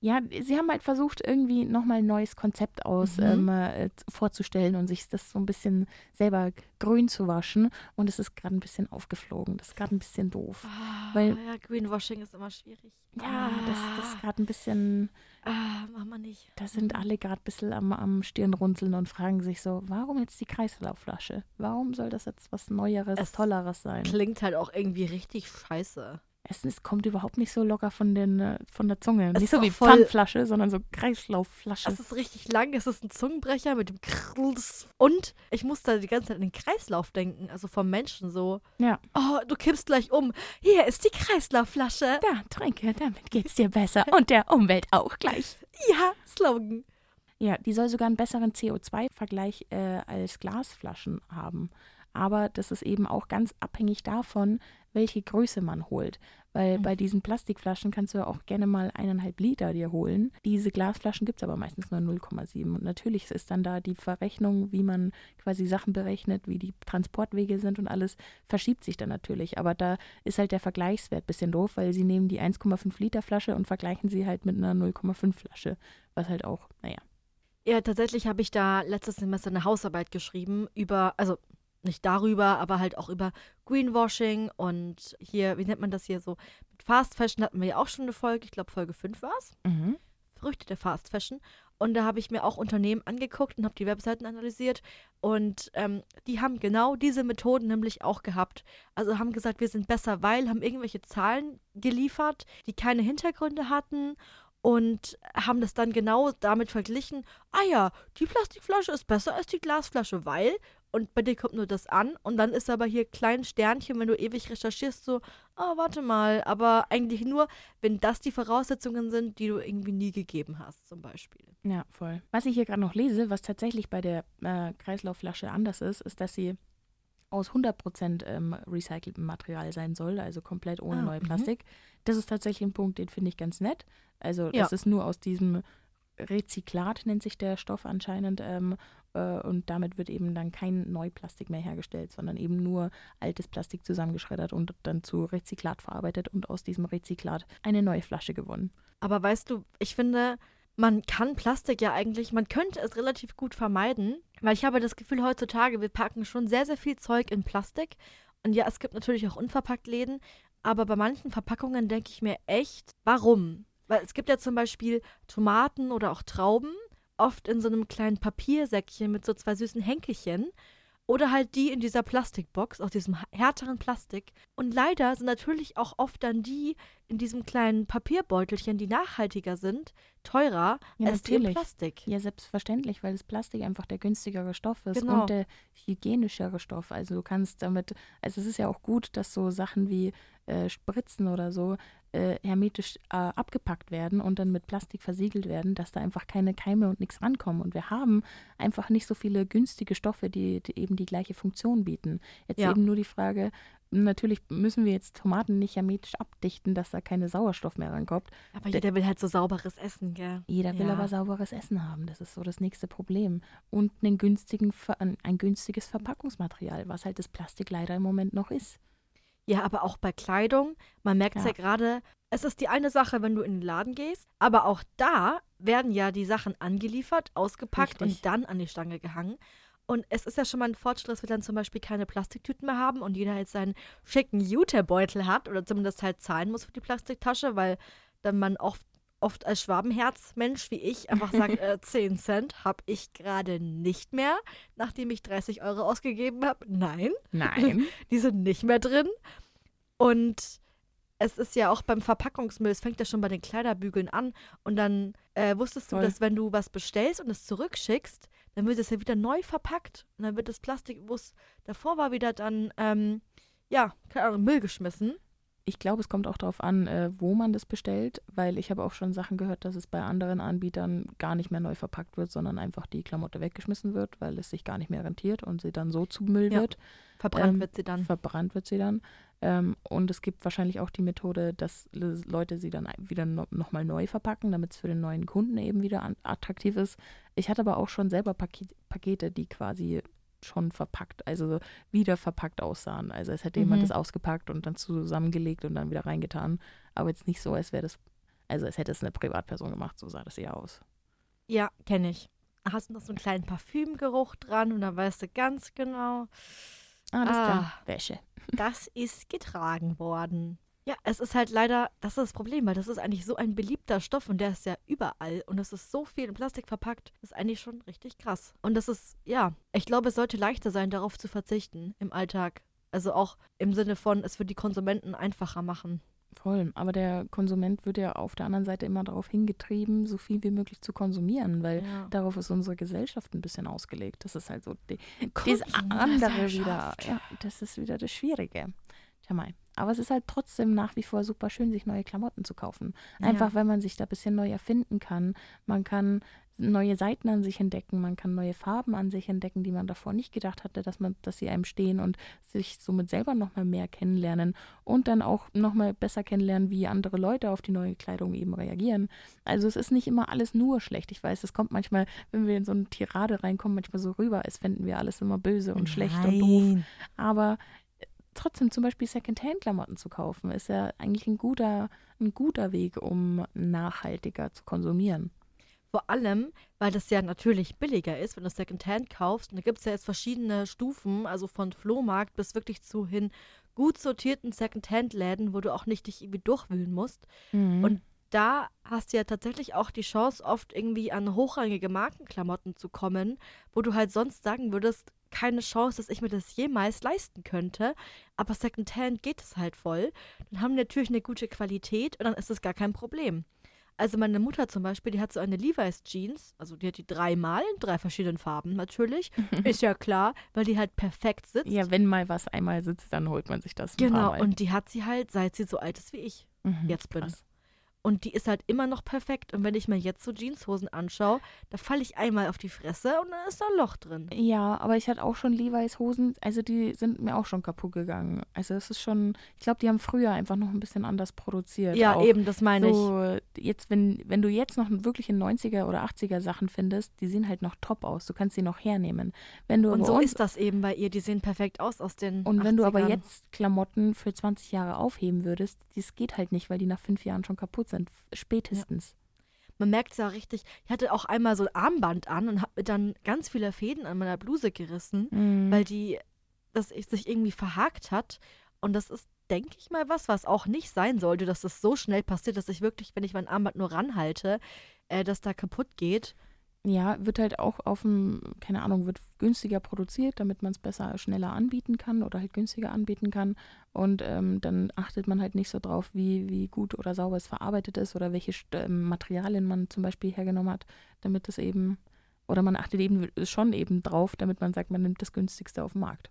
Ja, sie haben halt versucht, irgendwie nochmal ein neues Konzept aus Mhm. ähm, äh, vorzustellen und sich das so ein bisschen selber grün zu waschen. Und es ist gerade ein bisschen aufgeflogen. Das ist gerade ein bisschen doof. Weil- ja, Greenwashing ist immer schwierig. Ja, das, das ist gerade ein bisschen, Ah, mach mal nicht. da sind alle gerade ein bisschen am, am Stirnrunzeln und fragen sich so, warum jetzt die Kreislaufflasche? Warum soll das jetzt was Neueres, Es Tolleres sein? Klingt halt auch irgendwie richtig scheiße. Es, es kommt überhaupt nicht so locker von, den, äh, von der Zunge. Es nicht so wie voll- Pfandflasche, sondern so Kreislaufflasche. Es ist richtig lang, es ist ein Zungenbrecher mit dem Krrls. Und ich muss da die ganze Zeit an den Kreislauf denken, also vom Menschen so. Ja. Oh, du kippst gleich um. Hier ist die Kreislaufflasche. Da, trinke, damit geht's dir besser. Und der Umwelt auch gleich. Ja, Slogan. Ja, die soll sogar einen besseren CO2-Vergleich äh, als Glasflaschen haben. Aber das ist eben auch ganz abhängig davon, welche Größe man holt. Weil Mhm. bei diesen Plastikflaschen kannst du ja auch gerne mal eineinhalb Liter dir holen. Diese Glasflaschen gibt es aber meistens nur 0,7. Und natürlich ist dann da die Verrechnung, wie man quasi Sachen berechnet, wie die Transportwege sind und alles, verschiebt sich dann natürlich. Aber da ist halt der Vergleichswert ein bisschen doof, weil sie nehmen die 1,5 Liter Flasche und vergleichen sie halt mit einer 0,5 Flasche. Was halt auch, naja. Ja, tatsächlich habe ich da letztes Semester eine Hausarbeit geschrieben über, also nicht darüber, aber halt auch über Greenwashing und hier, wie nennt man das hier so? Mit Fast Fashion hatten wir ja auch schon eine Folge, ich glaube Folge 5 war es. Mhm. Früchte der Fast Fashion. Und da habe ich mir auch Unternehmen angeguckt und habe die Webseiten analysiert. Und ähm, die haben genau diese Methoden nämlich auch gehabt. Also haben gesagt, wir sind besser, weil, haben irgendwelche Zahlen geliefert, die keine Hintergründe hatten und haben das dann genau damit verglichen. Ah ja, die Plastikflasche ist besser als die Glasflasche, weil. Und bei dir kommt nur das an. Und dann ist aber hier klein Sternchen, wenn du ewig recherchierst, so, ah, warte mal. Aber eigentlich nur, wenn das die Voraussetzungen sind, die du irgendwie nie gegeben hast, zum Beispiel. Ja, voll. Was ich hier gerade noch lese, was tatsächlich bei der äh, Kreislaufflasche anders ist, ist, dass sie aus 100% ähm, recyceltem Material sein soll, also komplett ohne Ah, neue mhm. Plastik. Das ist tatsächlich ein Punkt, den finde ich ganz nett. Also Ja. das ist nur aus diesem Rezyklat, nennt sich der Stoff anscheinend, ähm, äh, und damit wird eben dann kein Neuplastik mehr hergestellt, sondern eben nur altes Plastik zusammengeschreddert und dann zu Rezyklat verarbeitet und aus diesem Rezyklat eine neue Flasche gewonnen. Aber weißt du, ich finde, man kann Plastik ja eigentlich, man könnte es relativ gut vermeiden, weil ich habe das Gefühl, heutzutage, wir packen schon sehr, sehr viel Zeug in Plastik. Und ja, es gibt natürlich auch unverpackt Läden, aber bei manchen Verpackungen denke ich mir echt, warum? Weil es gibt ja zum Beispiel Tomaten oder auch Trauben, oft in so einem kleinen Papiersäckchen mit so zwei süßen Henkelchen. Oder halt die in dieser Plastikbox, aus diesem härteren Plastik. Und leider sind natürlich auch oft dann die in diesem kleinen Papierbeutelchen, die nachhaltiger sind, teurer Ja, als natürlich. Plastik. Ja, selbstverständlich, weil das Plastik einfach der günstigere Stoff ist Genau. und der hygienischere Stoff. Also du kannst damit, also es ist ja auch gut, dass so Sachen wie äh, Spritzen oder so äh, hermetisch äh, abgepackt werden und dann mit Plastik versiegelt werden, dass da einfach keine Keime und nichts rankommen. Und wir haben einfach nicht so viele günstige Stoffe, die, die eben die gleiche Funktion bieten. Jetzt Ja. eben nur die Frage, natürlich müssen wir jetzt Tomaten nicht hermetisch abdichten, dass da keine Sauerstoff mehr rankommt. Aber jeder will halt so sauberes Essen, gell? Jeder will Ja. aber sauberes Essen haben. Das ist so das nächste Problem. Und einen günstigen, ein günstiges Verpackungsmaterial, was halt das Plastik leider im Moment noch ist. Ja, aber auch bei Kleidung. Man merkt es ja, Ja. gerade. Es ist die eine Sache, wenn du in den Laden gehst, aber auch da werden ja die Sachen angeliefert, ausgepackt Richtig. und dann an die Stange gehangen. Und es ist ja schon mal ein Fortschritt, dass wir dann zum Beispiel keine Plastiktüten mehr haben und jeder jetzt seinen schicken Jutebeutel hat oder zumindest halt zahlen muss für die Plastiktasche, weil dann man oft, oft als Schwabenherzmensch wie ich einfach sagt, äh, 10 Cent habe ich gerade nicht mehr, nachdem ich 30 Euro ausgegeben habe. Nein. Nein. Die sind nicht mehr drin. Und es ist ja auch beim Verpackungsmüll, es fängt ja schon bei den Kleiderbügeln an. Und dann äh, wusstest Voll. du, dass wenn du was bestellst und es zurückschickst, dann wird es ja wieder neu verpackt. Und dann wird das Plastik, wo es davor war, wieder dann, ähm, ja, keine Ahnung, Müll geschmissen. Ich glaube, es kommt auch darauf an, äh, wo man das bestellt, weil ich habe auch schon Sachen gehört, dass es bei anderen Anbietern gar nicht mehr neu verpackt wird, sondern einfach die Klamotte weggeschmissen wird, weil es sich gar nicht mehr rentiert und sie dann so zu Müll Ja. wird. Verbrannt Ähm, wird sie dann. Verbrannt wird sie dann. Ähm, und es gibt wahrscheinlich auch die Methode, dass le- Leute sie dann wieder no nochmal neu verpacken, damit es für den neuen Kunden eben wieder attraktiv ist. Ich hatte aber auch schon selber Paket Pakete, die quasi schon verpackt, also wieder verpackt aussahen. Also es hätte jemand Mhm. das ausgepackt und dann zusammengelegt und dann wieder reingetan. Aber jetzt nicht so, als wäre das, also als hätte es eine Privatperson gemacht, so sah das eher aus. Ja, kenne ich. Hast du noch so einen kleinen Parfümgeruch dran und dann weißt du ganz genau, Alles Ah. klar, Wäsche. das ist getragen worden. Ja, es ist halt leider, das ist das Problem, weil das ist eigentlich so ein beliebter Stoff und der ist ja überall und es ist so viel in Plastik verpackt, das ist eigentlich schon richtig krass. Und das ist, ja, ich glaube, es sollte leichter sein, darauf zu verzichten im Alltag. Also auch im Sinne von, es wird die Konsumenten einfacher machen. Voll. Aber der Konsument wird ja auf der anderen Seite immer darauf hingetrieben, so viel wie möglich zu konsumieren, weil Ja. darauf ist unsere Gesellschaft ein bisschen ausgelegt. Das ist halt so die, das andere wieder. Ja, das ist wieder das Schwierige. Tja mal. Aber es ist halt trotzdem nach wie vor super schön, sich neue Klamotten zu kaufen. Einfach, weil man sich da ein bisschen neu erfinden kann. Man kann neue Seiten an sich entdecken, man kann neue Farben an sich entdecken, die man davor nicht gedacht hatte, dass man, dass sie einem stehen und sich somit selber nochmal mehr kennenlernen und dann auch nochmal besser kennenlernen, wie andere Leute auf die neue Kleidung eben reagieren. Also es ist nicht immer alles nur schlecht. Ich weiß, es kommt manchmal, wenn wir in so eine Tirade reinkommen, manchmal so rüber, als fänden wir alles immer böse und schlecht und doof. Nein. Aber trotzdem zum Beispiel Secondhand-Klamotten zu kaufen, ist ja eigentlich ein guter, ein guter Weg, um nachhaltiger zu konsumieren. Vor allem, weil das ja natürlich billiger ist, wenn du Secondhand kaufst. Und da gibt es ja jetzt verschiedene Stufen, also von Flohmarkt bis wirklich zu hin gut sortierten Secondhand-Läden, wo du auch nicht dich irgendwie durchwühlen musst. Mhm. Und da hast du ja tatsächlich auch die Chance, oft irgendwie an hochrangige Markenklamotten zu kommen, wo du halt sonst sagen würdest, keine Chance, dass ich mir das jemals leisten könnte. Aber Secondhand geht es halt voll. Dann haben die natürlich eine gute Qualität und dann ist es gar kein Problem. Also meine Mutter zum Beispiel, die hat so eine Levi's Jeans, also die hat die dreimal in drei verschiedenen Farben natürlich. Ist ja klar, weil die halt perfekt sitzt. ja, wenn mal was einmal sitzt, dann holt man sich das. genau, und die hat sie halt, seit sie so alt ist wie ich. Mhm, jetzt bin. krass. Und die ist halt immer noch perfekt. Und wenn ich mir jetzt so Jeanshosen anschaue, da falle ich einmal auf die Fresse und dann ist da ein Loch drin. Ja, aber ich hatte auch schon Levi's Hosen, also die sind mir auch schon kaputt gegangen. Also es ist schon, ich glaube, die haben früher einfach noch ein bisschen anders produziert. Ja, auch. eben, das meine ich. so, jetzt, wenn, wenn du jetzt noch wirklich in 90er oder 80er Sachen findest, die sehen halt noch top aus. Du kannst sie noch hernehmen. Wenn du Und so uns- ist das eben bei ihr. Die sehen perfekt aus aus den und wenn du aber 80ern. jetzt Klamotten für 20 Jahre aufheben würdest, das geht halt nicht, weil die nach fünf Jahren schon kaputt sind. Spätestens. Man merkt es ja richtig. Ich hatte auch einmal so ein Armband an und habe mir dann ganz viele Fäden an meiner Bluse gerissen, Mhm. weil die, das sich irgendwie verhakt hat. Und das ist, denke ich mal, was, was auch nicht sein sollte, dass das so schnell passiert, dass ich wirklich, wenn ich mein Armband nur ranhalte, äh, dass da kaputt geht. Ja, wird halt auch auf dem, keine Ahnung, wird günstiger produziert, damit man es besser, schneller anbieten kann oder halt günstiger anbieten kann. Und ähm, dann achtet man halt nicht so drauf, wie, wie gut oder sauber es verarbeitet ist oder welche äh, Materialien man zum Beispiel hergenommen hat, damit es eben, oder man achtet eben schon eben drauf, damit man sagt, man nimmt das günstigste auf dem Markt.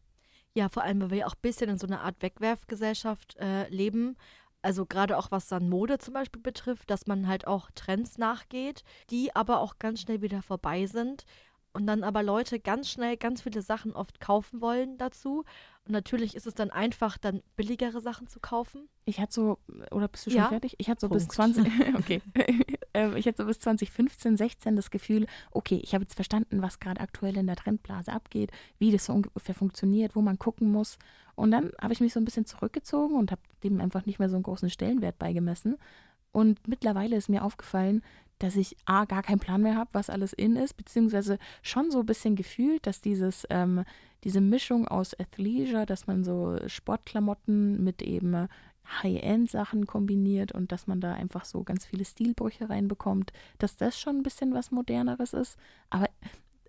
Ja, vor allem, weil wir ja auch ein bisschen in so einer Art Wegwerfgesellschaft äh, leben. Also gerade auch was dann Mode zum Beispiel betrifft, dass man halt auch Trends nachgeht, die aber auch ganz schnell wieder vorbei sind. Und dann aber Leute ganz schnell ganz viele Sachen oft kaufen wollen dazu. Und natürlich ist es dann einfach, dann billigere Sachen zu kaufen. Ich hatte so, oder bist du schon Ja. fertig? Ich hatte so bis Punkt. 20, okay. Ähm, ich hatte so bis 2015, 16 das Gefühl, okay, ich habe jetzt verstanden, was gerade aktuell in der Trendblase abgeht, wie das so ungefähr funktioniert, wo man gucken muss. Und dann habe ich mich so ein bisschen zurückgezogen und habe dem einfach nicht mehr so einen großen Stellenwert beigemessen. Und mittlerweile ist mir aufgefallen, dass ich A, gar keinen Plan mehr habe, was alles in ist, beziehungsweise schon so ein bisschen gefühlt, dass dieses, ähm, diese Mischung aus Athleisure, dass man so Sportklamotten mit eben High-End-Sachen kombiniert und dass man da einfach so ganz viele Stilbrüche reinbekommt, dass das schon ein bisschen was Moderneres ist. Aber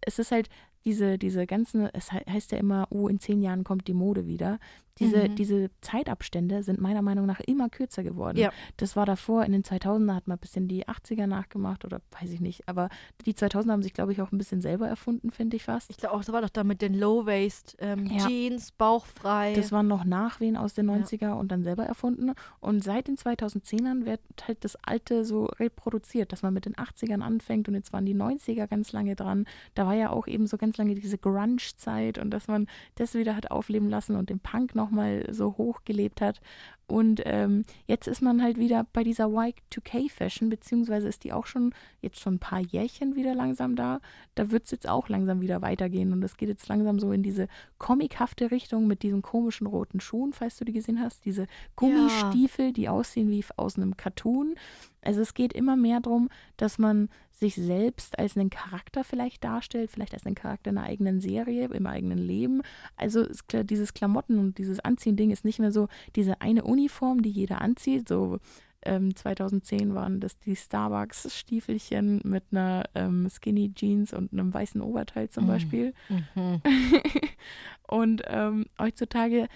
es ist halt diese, diese ganzen, es he- heißt ja immer, oh, in zehn Jahren kommt die Mode wieder. Diese, Mhm. diese Zeitabstände sind meiner Meinung nach immer kürzer geworden. Ja. Das war davor, in den 2000er hat man ein bisschen die 80er nachgemacht oder weiß ich nicht. Aber die 2000er haben sich, glaube ich, auch ein bisschen selber erfunden, finde ich fast. Ich glaube auch, das war doch da mit den Low-Waist ähm, Ja. Jeans, bauchfrei. Das waren noch Nachwehen aus den Ja. 90er und dann selber erfunden. Und seit den 2010ern wird halt das Alte so reproduziert, dass man mit den 80ern anfängt und jetzt waren die 90er ganz lange dran. Da war ja auch eben so ganz lange diese Grunge-Zeit und dass man das wieder hat aufleben lassen und den Punk nochmal so hochgelebt hat. Und ähm, jetzt ist man halt wieder bei dieser Y2K-Fashion, beziehungsweise ist die auch schon jetzt schon ein paar Jährchen wieder langsam da. Da wird es jetzt auch langsam wieder weitergehen und es geht jetzt langsam so in diese comichafte Richtung mit diesen komischen roten Schuhen, falls du die gesehen hast. Diese Gummistiefel, die aussehen wie aus einem Cartoon. Also es geht immer mehr darum, dass man sich selbst als einen Charakter vielleicht darstellt, vielleicht als einen Charakter in einer eigenen Serie, im eigenen Leben. Also es, kla- dieses Klamotten und dieses Anziehen-Ding ist nicht mehr so diese eine Uniform, die jeder anzieht. So ähm, 2010 waren das die Starbucks-Stiefelchen mit einer ähm, Skinny Jeans und einem weißen Oberteil zum Mhm. Beispiel. Mhm. und ähm, heutzutage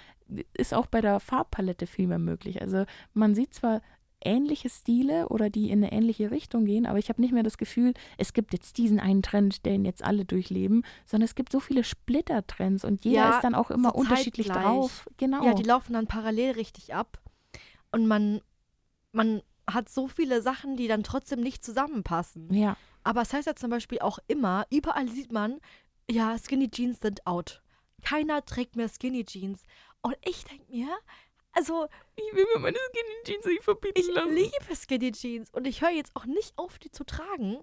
ist auch bei der Farbpalette viel mehr möglich. Also man sieht zwar ähnliche Stile oder die in eine ähnliche Richtung gehen, aber ich habe nicht mehr das Gefühl, es gibt jetzt diesen einen Trend, den jetzt alle durchleben, sondern es gibt so viele Splittertrends und jeder Ja, ist dann auch immer so unterschiedlich zeitgleich. drauf. Genau. Ja, die laufen dann parallel richtig ab. Und man, man hat so viele Sachen, die dann trotzdem nicht zusammenpassen. ja. Aber es heißt ja zum Beispiel auch immer, überall sieht man, ja, Skinny Jeans sind out. Keiner trägt mehr Skinny Jeans. Und ich denke mir, also Ich will mir meine Skinny Jeans nicht verbieten ich lassen. liebe Skinny Jeans und ich höre jetzt auch nicht auf, die zu tragen.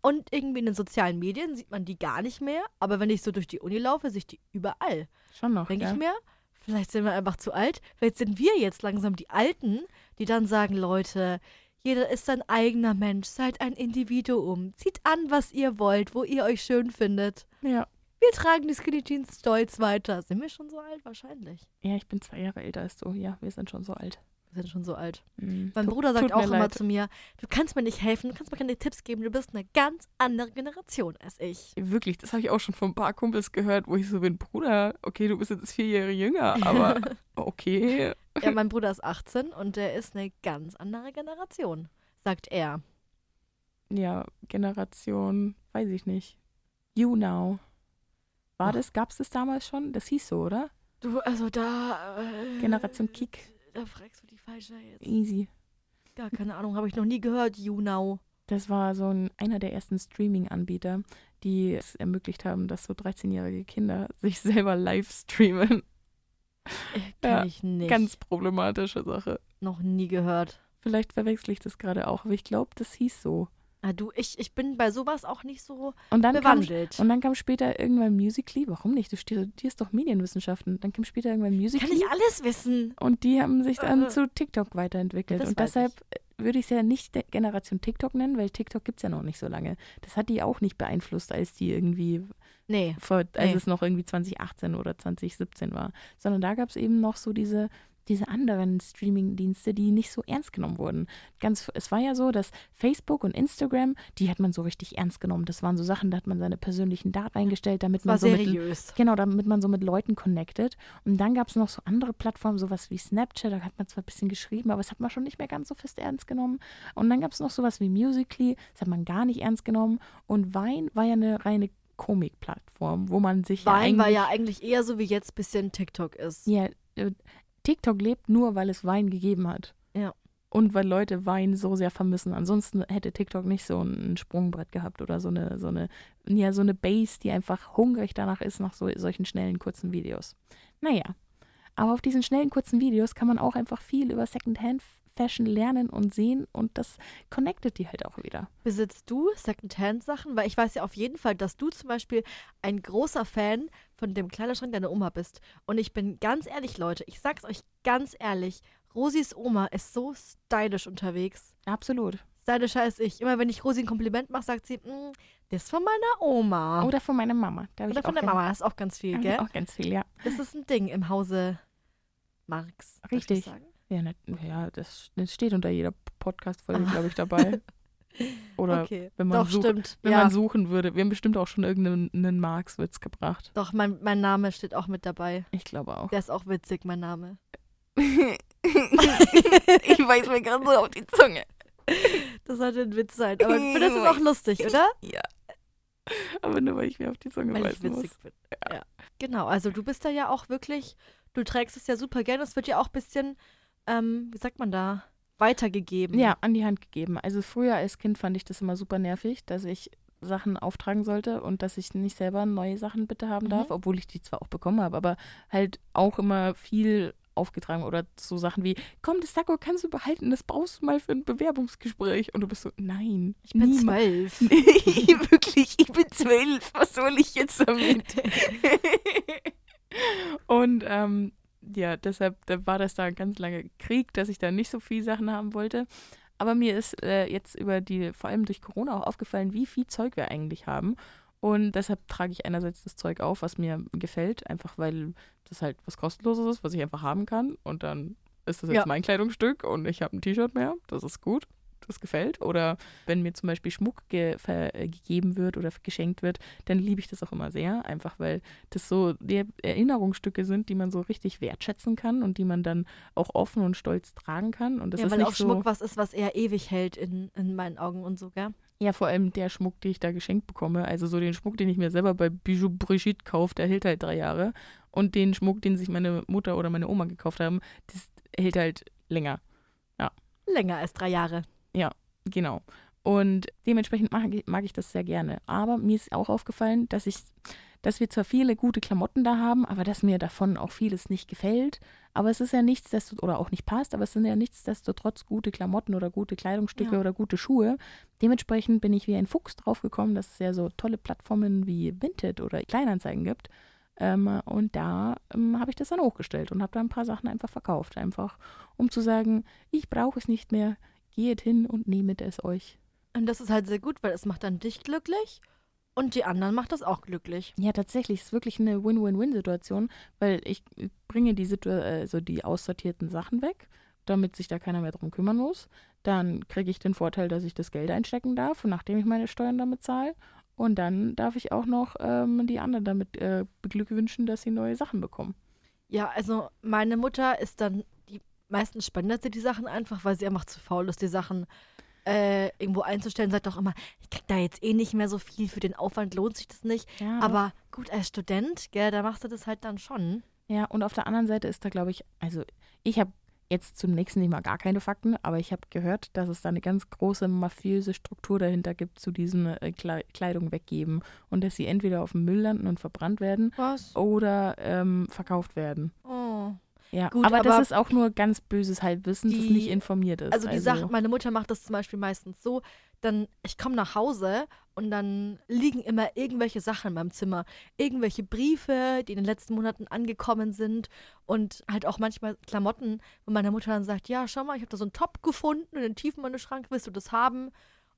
Und irgendwie in den sozialen Medien sieht man die gar nicht mehr. Aber wenn ich so durch die Uni laufe, sehe ich die überall. Schon noch, Denke ja. ich mir, vielleicht sind wir einfach zu alt. Vielleicht sind wir jetzt langsam die Alten, die dann sagen, Leute, jeder ist sein eigener Mensch, seid ein Individuum. Zieht an, was ihr wollt, wo ihr euch schön findet. ja. Wir tragen die Skinny Jeans stolz weiter. Sind wir schon so alt? Wahrscheinlich. Ja, ich bin zwei Jahre älter als du. Ja, wir sind schon so alt. Wir sind schon so alt. Mhm. Mein Bruder sagt auch immer leid. zu mir, du kannst mir nicht helfen, du kannst mir keine Tipps geben, du bist eine ganz andere Generation als ich. Wirklich, das habe ich auch schon von ein paar Kumpels gehört, wo ich so bin, Bruder, okay, du bist jetzt vier Jahre jünger, aber okay. Ja, mein Bruder ist 18 und der ist eine ganz andere Generation, sagt er. Ja, Generation, weiß ich nicht. You Now. War das, gab es das damals schon? Das hieß so, oder? Du, also da. Äh, Generation Kick. Da fragst du die falsche jetzt. Easy. Gar keine Ahnung, habe ich noch nie gehört, YouNow. Das war so ein, einer der ersten Streaming-Anbieter, die es ermöglicht haben, dass so 13-jährige Kinder sich selber live streamen. Äh, Kenn Ja, ich nicht. Ganz problematische Sache. noch nie gehört. Vielleicht verwechsel ich das gerade auch, aber ich glaube, das hieß so. Ah, du, ich, ich bin bei sowas auch nicht so Und dann kam bewandelt. Und dann kam später irgendwann Musically. Warum nicht? Du studierst doch Medienwissenschaften. Dann kam später irgendwann Kann Musically. ich alles wissen? Und die haben sich dann Äh. zu TikTok weiterentwickelt. Und deshalb würde ich es ja nicht der Generation TikTok nennen, weil TikTok gibt es ja noch nicht so lange. Das hat die auch nicht beeinflusst, als die irgendwie Nee. vor, als Nee. es noch irgendwie 2018 oder 2017 war. Sondern da gab es eben noch so diese, diese anderen Streaming-Dienste, die nicht so ernst genommen wurden. Ganz, es war ja so, dass Facebook und Instagram, die hat man so richtig ernst genommen. Das waren so Sachen, da hat man seine persönlichen Daten eingestellt, damit War man so mit, seriös. Genau, damit man so mit Leuten connected. Und dann gab es noch so andere Plattformen, sowas wie Snapchat, da hat man zwar ein bisschen geschrieben, aber das hat man schon nicht mehr ganz so fest ernst genommen. Und dann gab es noch sowas wie Musically, das hat man gar nicht ernst genommen. Und Vine war ja eine reine Komikplattform, wo man sich ja Wein eigentlich, war ja eigentlich eher so, wie jetzt bisschen TikTok ist. ja, äh, TikTok lebt nur, weil es Wein gegeben hat. Ja. Und weil Leute Wein so sehr vermissen. Ansonsten hätte TikTok nicht so ein Sprungbrett gehabt oder so eine, so eine, ja, so eine Base, die einfach hungrig danach ist nach so, solchen schnellen, kurzen Videos. Naja. Aber auf diesen schnellen, kurzen Videos kann man auch einfach viel über Secondhand-Fashion lernen und sehen und das connectet die halt auch wieder. Besitzt du Secondhand-Sachen? Weil ich weiß ja auf jeden Fall, dass du zum Beispiel ein großer Fan von dem Kleiderschrank deiner Oma bist. Und ich bin ganz ehrlich, Leute, ich sag's euch ganz ehrlich, Rosis Oma ist so stylisch unterwegs. Absolut. Stylischer als ich. Immer wenn ich Rosi ein Kompliment mache, sagt sie, "Mm, das ist von meiner Oma. Oder von meiner Mama. Oder von der Mama, das ist auch ganz viel, gell? Auch ganz viel, ja. Das ist ein Ding im Hause Marx. Richtig. Ja, ne, ja das, das steht unter jeder Podcast-Folge, glaube ich, dabei. Oder okay. wenn man Doch, sucht- stimmt. wenn ja. man suchen würde. Wir haben bestimmt auch schon irgendeinen Marx-Witz gebracht. Doch, mein, mein Name steht auch mit dabei. Ich glaube auch. Der ist auch witzig, mein Name. ich weiß mir gerade so auf die Zunge. Das sollte ein Witz sein. Aber ich finde, das ist auch lustig, oder? Ja. Aber nur, weil ich mir auf die Zunge Weil ich witzig muss. bin. Ja. Genau, also du bist da ja auch wirklich, du trägst es ja super gerne. Es wird ja auch ein bisschen, ähm, wie sagt man da, weitergegeben. Ja, an die Hand gegeben. Also früher als Kind fand ich das immer super nervig, dass ich Sachen auftragen sollte und dass ich nicht selber neue Sachen bitte haben darf, Mhm. obwohl ich die zwar auch bekommen habe, aber halt auch immer viel aufgetragen oder so Sachen wie, komm, das Sakko kannst du behalten, das brauchst du mal für ein Bewerbungsgespräch. Und du bist so, nein. Ich bin zwölf. Nee, wirklich, ich bin zwölf. Was soll ich jetzt damit? und ähm, ja, deshalb da war das da ein ganz lange Krieg, dass ich da nicht so viel Sachen haben wollte. Aber mir ist äh, jetzt über die, vor allem durch Corona auch aufgefallen, wie viel Zeug wir eigentlich haben. Und deshalb trage ich einerseits das Zeug auf, was mir gefällt, einfach weil das halt was kostenloses ist, was ich einfach haben kann. Und dann ist das jetzt Ja. mein Kleidungsstück und ich habe ein T-Shirt mehr. Das ist gut. Das gefällt. Oder wenn mir zum Beispiel Schmuck ge äh, gegeben wird oder geschenkt wird, dann liebe ich das auch immer sehr. Einfach weil das so die Erinnerungsstücke sind, die man so richtig wertschätzen kann und die man dann auch offen und stolz tragen kann. Und das ja, ist weil nicht auch so. Schmuck was ist, was eher ewig hält in, in meinen Augen und so, gell? Ja, vor allem der Schmuck, den ich da geschenkt bekomme. Also so den Schmuck, den ich mir selber bei Bijou Brigitte kaufe, der hält halt drei Jahre. Und den Schmuck, den sich meine Mutter oder meine Oma gekauft haben, das hält halt länger. Länger als drei Jahre. Genau. Und dementsprechend mag ich, mag ich das sehr gerne. Aber mir ist auch aufgefallen, dass ich, dass wir zwar viele gute Klamotten da haben, aber dass mir davon auch vieles nicht gefällt. Aber es ist ja nichtsdestotrotz, oder auch nicht passt, aber es sind ja nichtsdestotrotz gute Klamotten oder gute Kleidungsstücke Ja. oder gute Schuhe. Dementsprechend bin ich wie ein Fuchs draufgekommen, dass es ja so tolle Plattformen wie Vinted oder Kleinanzeigen gibt. Ähm, und da ähm, habe ich das dann hochgestellt und habe da ein paar Sachen einfach verkauft. Einfach um zu sagen, ich brauche es nicht mehr, geht hin und nehmet es euch. Und das ist halt sehr gut, weil es macht dann dich glücklich und die anderen macht das auch glücklich. Ja, tatsächlich, es ist wirklich eine Win-Win-Win-Situation, weil ich bringe die, Situ also die aussortierten Sachen weg, damit sich da keiner mehr drum kümmern muss. Dann kriege ich den Vorteil, dass ich das Geld einstecken darf, nachdem ich meine Steuern damit zahle. Und dann darf ich auch noch ähm, die anderen damit äh, beglückwünschen, dass sie neue Sachen bekommen. Ja, also meine Mutter ist dann, meistens spendet sie die Sachen einfach, weil sie einfach zu faul ist, die Sachen äh, irgendwo einzustellen. Sagt auch immer, ich krieg da jetzt eh nicht mehr so viel, für den Aufwand lohnt sich das nicht. Ja, Aber gut, als Student, gell, da machst du das halt dann schon. Ja, und auf der anderen Seite ist da, glaube ich, also ich habe jetzt zum nächsten nicht mal gar keine Fakten, aber ich habe gehört, dass es da eine ganz große mafiöse Struktur dahinter gibt zu diesem äh, Kle Kleidung weggeben und dass sie entweder auf dem Müll landen und verbrannt werden Was? oder ähm, verkauft werden. Oh. Ja, Gut, aber, das aber ist auch nur ganz böses Halbwissen, das die- nicht informiert ist. Also die Sache, meine Mutter macht das zum Beispiel meistens so, dann, ich komme nach Hause und dann liegen immer irgendwelche Sachen in meinem Zimmer. Irgendwelche Briefe, die in den letzten Monaten angekommen sind und halt auch manchmal Klamotten, wo meine Mutter dann sagt, ja, schau mal, ich habe da so einen Top gefunden in den Tiefen meines Schrank, willst du das haben?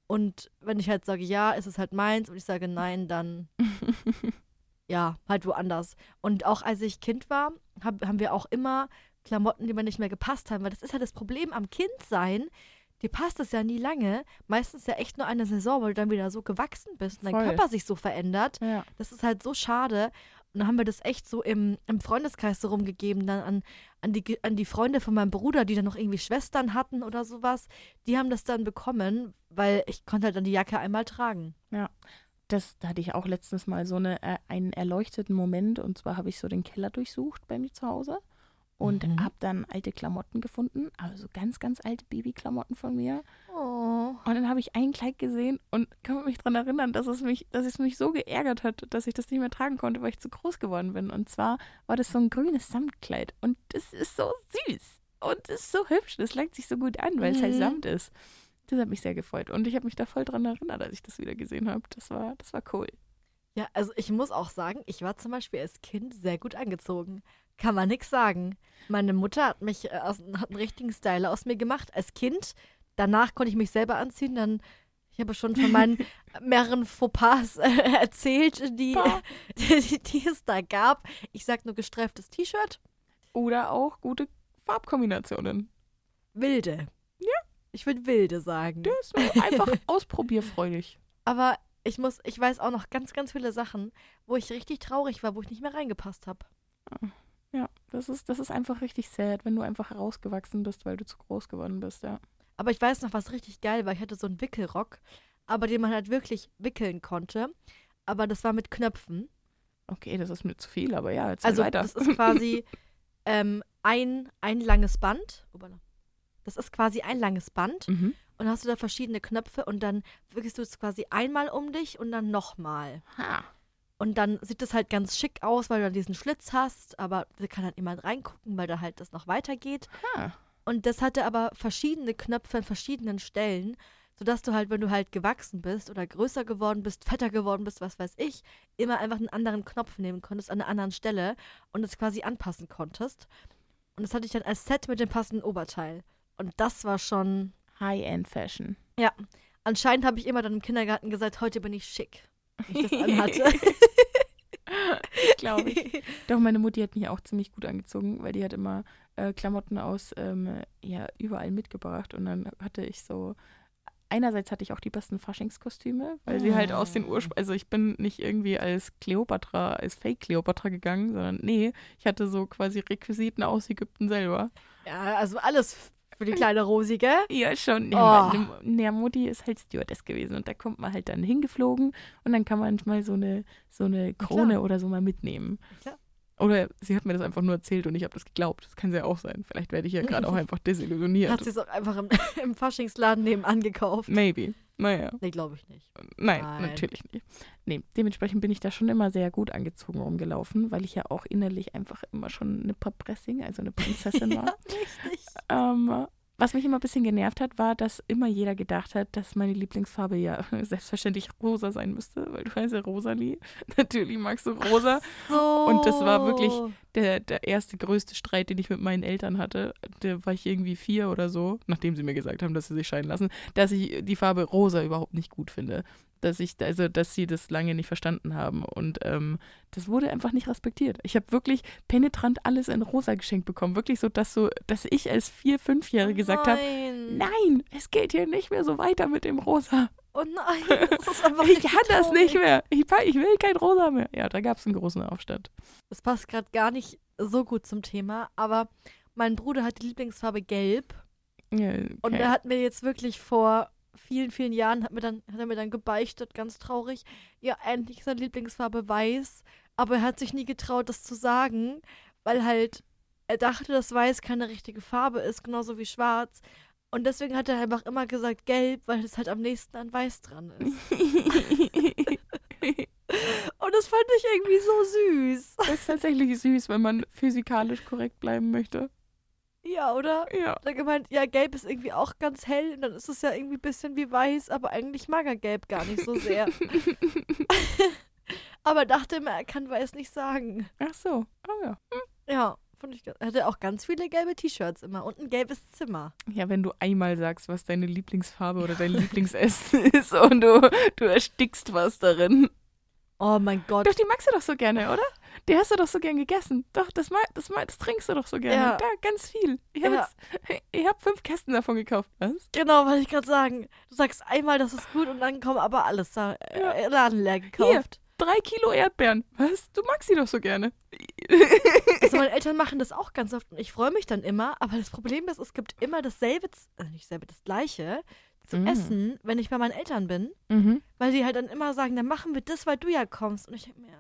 Und wenn ich halt sage, ja, ist es halt meins und ich sage nein, dann ja, halt woanders. Und auch als ich Kind war, hab, haben wir auch immer Klamotten, die mir nicht mehr gepasst haben. Weil das ist ja das Problem am Kindsein. Dir passt es ja nie lange. Meistens ja echt nur eine Saison, weil du dann wieder so gewachsen bist und dein Voll. Körper sich so verändert. Ja. Das ist halt so schade. Und dann haben wir das echt so im, im Freundeskreis so rumgegeben, dann an, an, die, an die Freunde von meinem Bruder, die dann noch irgendwie Schwestern hatten oder sowas. Die haben das dann bekommen, weil ich konnte halt dann die Jacke einmal tragen. Das, da hatte ich auch letztens mal so eine, äh, einen erleuchteten Moment. Und zwar habe ich so den Keller durchsucht bei mir zu Hause und Mhm. habe dann alte Klamotten gefunden. Also ganz, ganz alte Babyklamotten von mir. Oh. Und dann habe ich ein Kleid gesehen und kann mich daran erinnern, dass es mich, dass es mich so geärgert hat, dass ich das nicht mehr tragen konnte, weil ich zu groß geworden bin. Und zwar war das so ein grünes Samtkleid. Und das ist so süß. Und es ist so hübsch. Das legt sich so gut an, weil es halt Mhm. Samt ist. Das hat mich sehr gefreut. Und ich habe mich da voll dran erinnert, als ich das wieder gesehen habe. Das war, das war cool. Ja, also ich muss auch sagen, ich war zum Beispiel als Kind sehr gut angezogen. Kann man nix sagen. Meine Mutter hat mich äh, aus, hat einen richtigen Style aus mir gemacht als Kind. Danach konnte ich mich selber anziehen. Dann, ich habe schon von meinen mehreren Fauxpas äh, erzählt, die, die, die es da gab. Ich sag nur gestreiftes T-Shirt, Oder auch gute Farbkombinationen. wilde. Ich würde wilde sagen. Der ist so einfach ausprobierfreudig. Aber ich muss, ich weiß auch noch ganz, ganz viele Sachen, wo ich richtig traurig war, wo ich nicht mehr reingepasst habe. Ja, das ist, das ist einfach richtig sad, wenn du einfach rausgewachsen bist, weil du zu groß geworden bist, ja. Aber ich weiß noch, was richtig geil war. Ich hatte so einen Wickelrock, aber den man halt wirklich wickeln konnte. Aber das war mit Knöpfen. Okay, das ist mir zu viel, aber ja, erzähl Also weiter. das ist quasi ähm, ein, ein langes Band. Upala. Das ist quasi ein langes Band mhm. und hast du da verschiedene Knöpfe und dann wickelst du es quasi einmal um dich und dann nochmal. Ha. Und dann sieht es halt ganz schick aus, weil du dann diesen Schlitz hast, aber da kann halt niemand reingucken, weil da halt das noch weitergeht. Ha. Und das hatte aber verschiedene Knöpfe an verschiedenen Stellen, sodass du halt, wenn du halt gewachsen bist oder größer geworden bist, fetter geworden bist, was weiß ich, immer einfach einen anderen Knopf nehmen konntest an einer anderen Stelle und es quasi anpassen konntest. Und das hatte ich dann als Set mit dem passenden Oberteil. Und das war schon. High-End Fashion. Anscheinend habe ich immer dann im Kindergarten gesagt, heute bin ich schick. wenn Ich das anhatte. Glaube ich. Doch, meine Mutti hat mich auch ziemlich gut angezogen, weil die hat immer äh, Klamotten aus ähm, ja, überall mitgebracht. Und dann hatte ich so. Einerseits hatte ich auch die besten Faschingskostüme, weil sie halt aus den. Ursprung. Also, ich bin nicht irgendwie als Kleopatra, als Fake-Kleopatra gegangen, sondern nee, ich hatte so quasi Requisiten aus Ägypten selber. ja, also alles für die kleine Rosi, gell? Ja, schon. Oh. Ja, meine, der Mutti ist halt Stewardess gewesen und da kommt man halt dann hingeflogen und dann kann man mal so eine, so eine. Krone oder so mal mitnehmen. Klar. Oder sie hat mir das einfach nur erzählt und ich habe das geglaubt. Das kann sie ja auch sein. Vielleicht werde ich ja gerade auch einfach desillusioniert. Hat sie es auch einfach im, im Faschingsladen nebenan gekauft? Maybe. Naja. Nee, glaube ich nicht. Nein, Nein. natürlich nicht. Nee, dementsprechend bin ich da schon immer sehr gut angezogen rumgelaufen, weil ich ja auch innerlich einfach immer schon eine Papressing, also eine Prinzessin war. richtig. Ähm, was mich immer ein bisschen genervt hat, war, dass immer jeder gedacht hat, dass meine Lieblingsfarbe ja selbstverständlich rosa sein müsste, weil du heißt ja Rosalie. Natürlich magst du rosa. So. Und das war wirklich- Der, der erste größte Streit, den ich mit meinen Eltern hatte, da war ich irgendwie vier oder so, nachdem sie mir gesagt haben, dass sie sich scheiden lassen, dass ich die Farbe rosa überhaupt nicht gut finde. Dass ich, also, dass sie das lange nicht verstanden haben. Und ähm, das wurde einfach nicht respektiert. Ich habe wirklich penetrant alles in rosa geschenkt bekommen. Wirklich so, dass so, dass ich als vier, fünfjährige gesagt habe, Nein. es geht hier nicht mehr so weiter mit dem Rosa. Oh nein. Das ist einfach Ich kann das nicht mehr. Ich, ich will kein Rosa mehr. Ja, da gab es einen großen Aufstand. Das passt gerade gar nicht so gut zum Thema, aber mein Bruder hat die Lieblingsfarbe gelb Ja, und okay. er hat mir jetzt wirklich vor vielen, vielen Jahren hat, mir dann, hat er mir dann gebeichtet, ganz traurig, ja, eigentlich ist seine Lieblingsfarbe weiß, aber er hat sich nie getraut, das zu sagen, weil halt er dachte, dass weiß keine richtige Farbe ist, genauso wie schwarz. Und deswegen hat er einfach immer gesagt gelb, weil es halt am nächsten an weiß dran ist. Und das fand ich irgendwie so süß. Das ist tatsächlich süß, wenn man physikalisch korrekt bleiben möchte. Ja, oder? Ja. Hat er gemeint, ja, gelb ist irgendwie auch ganz hell und dann ist es ja irgendwie ein bisschen wie weiß, aber eigentlich mag er gelb gar nicht so sehr. aber er dachte immer, er kann weiß nicht sagen. Ach so. Oh ja. Ja, fand ich, er hatte auch ganz viele gelbe T-Shirts immer und ein gelbes Zimmer. Ja, wenn du einmal sagst, was deine Lieblingsfarbe oder dein Lieblingsessen ist und du, du erstickst was darin. Oh mein Gott. Doch, die magst du doch so gerne, oder? Die hast du doch so gern gegessen. Doch, das, mag, das, mag, das trinkst du doch so gerne. Ja. Da, ganz viel. Ich habe Ja. hab fünf Kästen davon gekauft. Was? Genau, wollte ich gerade sagen. Du sagst einmal, das ist gut und dann kommen aber alles da Ja. äh, Laden leer gekauft. Drei Kilo Erdbeeren. Was? Du magst sie doch so gerne. Also meine Eltern machen das auch ganz oft und ich freue mich dann immer, aber das Problem ist, es gibt immer dasselbe, äh, nicht dasselbe, das gleiche zu Mm. essen, wenn ich bei meinen Eltern bin, Mhm. weil die halt dann immer sagen, dann machen wir das, weil du ja kommst. Und ich denke mir, ja.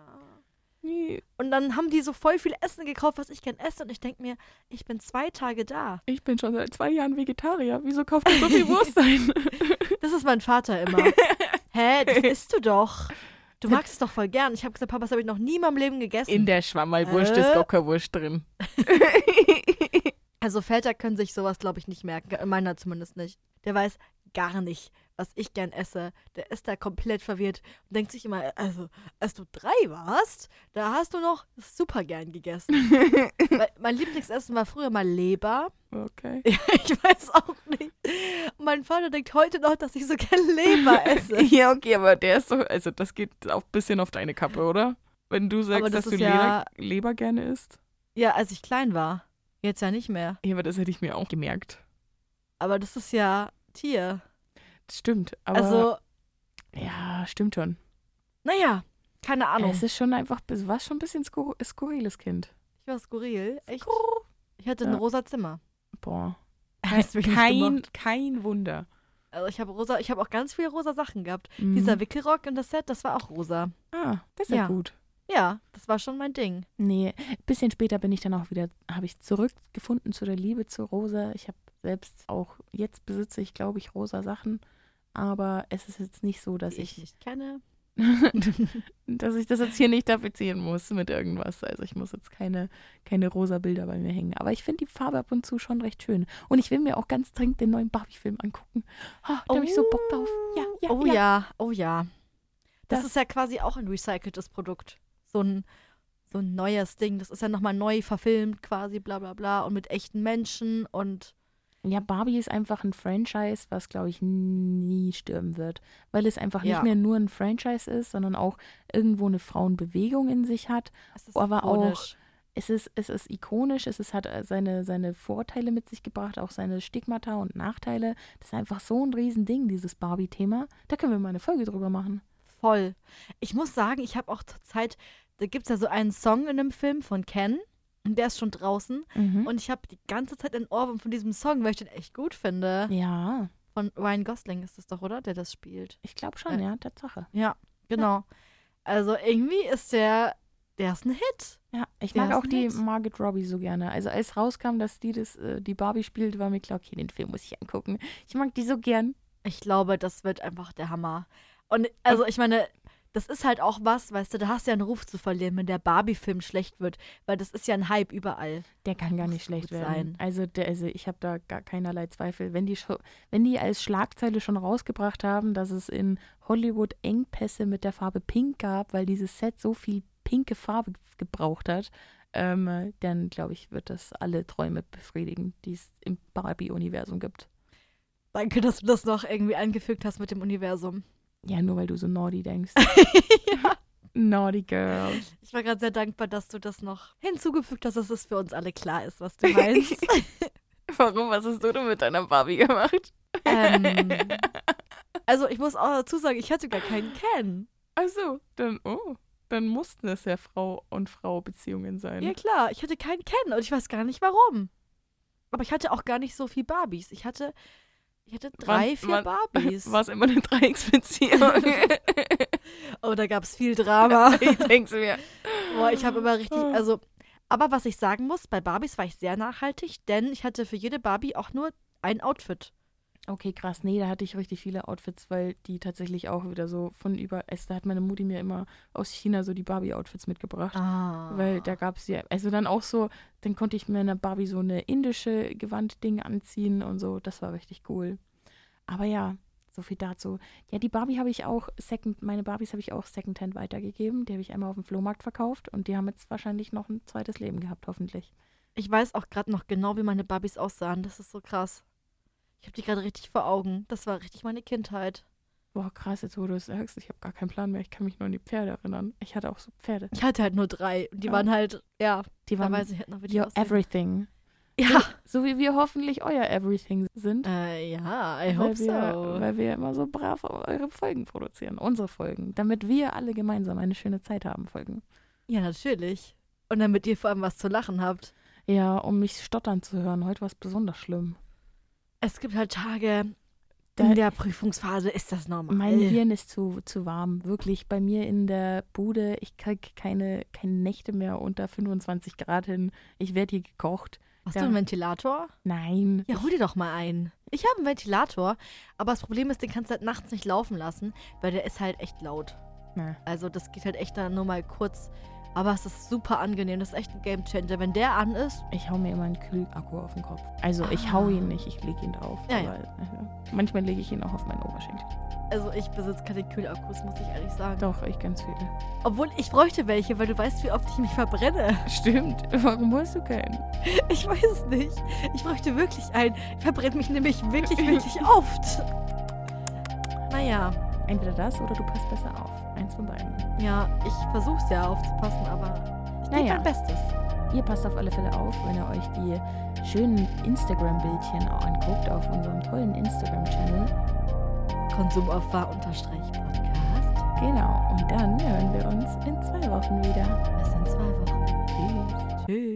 Nee, Und dann haben die so voll viel Essen gekauft, was ich gern esse und ich denke mir, ich bin zwei Tage da. Ich bin schon seit zwei Jahren Vegetarier. Wieso kauft ihr so viel Wurst ein? Das ist mein Vater immer. Hä, das isst du doch. Du magst es doch voll gern. Ich habe gesagt, Papa, das habe ich noch nie in meinem Leben gegessen. In der Schwammerlwurst Äh? ist Gockerwurst drin. Also Väter können sich sowas, glaube ich, nicht merken. Meiner zumindest nicht. Der weiß gar nicht, was ich gern esse. Der ist da komplett verwirrt und denkt sich immer, also, als du drei warst, da hast du noch super gern gegessen. Mein Lieblingsessen war früher mal Leber. Okay. Ja, ich weiß auch nicht. Mein Vater denkt heute noch, dass ich so gern Leber esse. Ja, okay, aber der ist so, also das geht auch ein bisschen auf deine Kappe, oder? Wenn du sagst, das dass du ja- Leber, Leber gerne isst. Ja, als ich klein war. Jetzt ja nicht mehr. Ja, aber das hätte ich mir auch gemerkt. Aber das ist ja Tier. Das stimmt. Aber also, ja, stimmt schon. naja, keine Ahnung. Es ist schon einfach, du warst schon ein bisschen skur skurriles Kind. Ich war skurril. Echt? Skur- Ich hatte ein Ja. rosa Zimmer. Boah. Kein, kein Wunder. Also ich habe rosa, ich habe auch ganz viele rosa Sachen gehabt. Mhm. Dieser Wickelrock und das Set, das war auch rosa. Ah, das ist ja, Ja. gut. Ja, das war schon mein Ding. Nee, ein bisschen später bin ich dann auch wieder, habe ich zurückgefunden zu der Liebe zu Rosa. Ich habe selbst auch, jetzt besitze ich, glaube ich, rosa Sachen. Aber es ist jetzt nicht so, dass ich ich, nicht kenne. dass ich das jetzt hier nicht tapezieren muss mit irgendwas. Also ich muss jetzt keine, keine rosa Bilder bei mir hängen. Aber ich finde die Farbe ab und zu schon recht schön. Und ich will mir auch ganz dringend den neuen Barbie-Film angucken. Ha, da habe ich so Bock drauf. Ja, ja, oh ja. ja, oh ja. Das, Das- ist ja quasi auch ein recyceltes Produkt. So ein, so ein neues Ding. Das ist ja nochmal neu verfilmt quasi, bla bla bla. Und mit echten Menschen und Ja, Barbie ist einfach ein Franchise, was, glaube ich, nie sterben wird. Weil es einfach Ja. nicht mehr nur ein Franchise ist, sondern auch irgendwo eine Frauenbewegung in sich hat. es ist Aber auch- ikonisch. Es ist, es ist ikonisch, es ist, hat äh, seine, seine Vorteile mit sich gebracht, auch seine Stigmata und Nachteile. Das ist einfach so ein Riesending, dieses Barbie-Thema. Da können wir mal eine Folge drüber machen. Voll. Ich muss sagen, ich habe auch zur Zeit, da gibt es ja so einen Song in einem Film von Ken. Und der ist schon draußen. Mhm. Und ich habe die ganze Zeit einen Ohrwurm von diesem Song, weil ich den echt gut finde. ja, Von Ryan Gosling ist das doch, oder? Der das spielt. ich glaube schon, Äh. ja, Tatsache. Ja, genau. Also irgendwie ist der, der ist ein Hit. Ja, ich Der mag auch die nett. Margaret Robbie so gerne. Also als rauskam, dass die das, äh, die Barbie spielt, war mir klar, okay, den Film muss ich angucken. Ich mag die so gern. Ich glaube, das wird einfach der Hammer. Und also ich meine, das ist halt auch was, weißt du, da hast du ja einen Ruf zu verlieren, wenn der Barbie-Film schlecht wird, weil das ist ja ein Hype überall. Der kann gar nicht schlecht werden. sein. Also, der, also ich habe da gar keinerlei Zweifel. Wenn die, wenn die als Schlagzeile schon rausgebracht haben, dass es in Hollywood Engpässe mit der Farbe Pink gab, weil dieses Set so viel pinke Farbe gebraucht hat, ähm, dann glaube ich, wird das alle Träume befriedigen, die es im Barbie-Universum gibt. Danke, dass du das noch irgendwie angefügt hast mit dem Universum. Ja, nur weil du so naughty denkst. ja. naughty Girl. Ich war gerade sehr dankbar, dass du das noch hinzugefügt hast, dass es für uns alle klar ist, was du meinst. Warum? Was hast du denn mit deiner Barbie gemacht? ähm, also ich muss auch dazu sagen, ich hatte gar keinen Ken. Also, dann, oh, dann mussten es ja Frau und Frau Beziehungen sein. Ja klar, ich hatte keinen Ken und ich weiß gar nicht warum. Aber ich hatte auch gar nicht so viel Barbies. Ich hatte, ich hatte drei, vier wann- Barbies. War es immer eine Dreiecksbeziehung? Oh, da gab es viel Drama. ich denke mir. Boah, ich habe immer richtig, Ah. also, aber was ich sagen muss, bei Barbies war ich sehr nachhaltig, denn ich hatte für jede Barbie auch nur ein Outfit. Okay, krass. Nee, da hatte ich richtig viele Outfits, weil die tatsächlich auch wieder so von über. Also da hat meine Mutti mir immer aus China so die Barbie-Outfits mitgebracht. Ah. Weil da gab es ja, also dann auch so, dann konnte ich mir in der Barbie so eine indische Gewandding anziehen und so. Das war richtig cool. Aber ja, so viel dazu. Ja, die Barbie habe ich auch second, meine Barbies habe ich auch secondhand weitergegeben. Die habe ich einmal auf dem Flohmarkt verkauft und die haben jetzt wahrscheinlich noch ein zweites Leben gehabt, hoffentlich. Ich weiß auch gerade noch genau, wie meine Barbies aussahen. Das ist so krass. Ich habe die gerade richtig vor Augen. Das war richtig meine Kindheit. Boah, krass, jetzt wo du es sagst, ich habe gar keinen Plan mehr. Ich kann mich nur an die Pferde erinnern. Ich hatte auch so Pferde. Ich hatte halt nur drei. Die Ja. waren halt, ja, Die waren weiß ich halt noch, wie die everything. Ja. So wie wir hoffentlich euer everything sind. Äh, ja, I hope wir, so. Weil wir immer so brav eure Folgen produzieren, unsere Folgen, damit wir alle gemeinsam eine schöne Zeit haben, Folgen. Ja, natürlich. Und damit ihr vor allem was zu lachen habt. Ja, um mich stottern zu hören, heute war es besonders schlimm. Es gibt halt Tage, in der Prüfungsphase ist das normal. Mein Hirn ist zu, zu warm, wirklich. Bei mir in der Bude, ich krieg keine, keine Nächte mehr unter 25 Grad hin. Ich werde hier gekocht. Hast ja. du einen Ventilator? Nein. Ja, hol dir doch mal einen. Ich habe einen Ventilator, aber das Problem ist, den kannst du halt nachts nicht laufen lassen, weil der ist halt echt laut. Na, Also das geht halt echt dann nur mal kurz. Aber es ist super angenehm. Das ist echt ein Gamechanger. Wenn der an ist, ich hau mir immer einen Kühlakku auf den Kopf. Also ich hau Ah. ihn nicht, ich lege ihn drauf. Ja, ja. äh, manchmal lege ich ihn auch auf meinen Oberschenkel. also ich besitze keine Kühlakkus, muss ich ehrlich sagen. Doch, ich ganz viele. Obwohl ich bräuchte welche, weil du weißt, wie oft ich mich verbrenne. Stimmt. Warum hast du keinen? Ich weiß es nicht. Ich bräuchte wirklich einen. Ich verbrenne mich nämlich wirklich, wirklich oft. Naja, Entweder das oder du passt besser auf. Eins von beiden. Ja, ich versuch's ja aufzupassen, aber ich gebe Naja. mein Bestes. Ihr passt auf alle Fälle auf, wenn ihr euch die schönen Instagram-Bildchen anguckt auf unserem tollen Instagram-Channel. Konsumaufwahr-Podcast. Genau. Und dann hören wir uns in zwei Wochen wieder. Bis in zwei Wochen. Tschüss. Tschüss.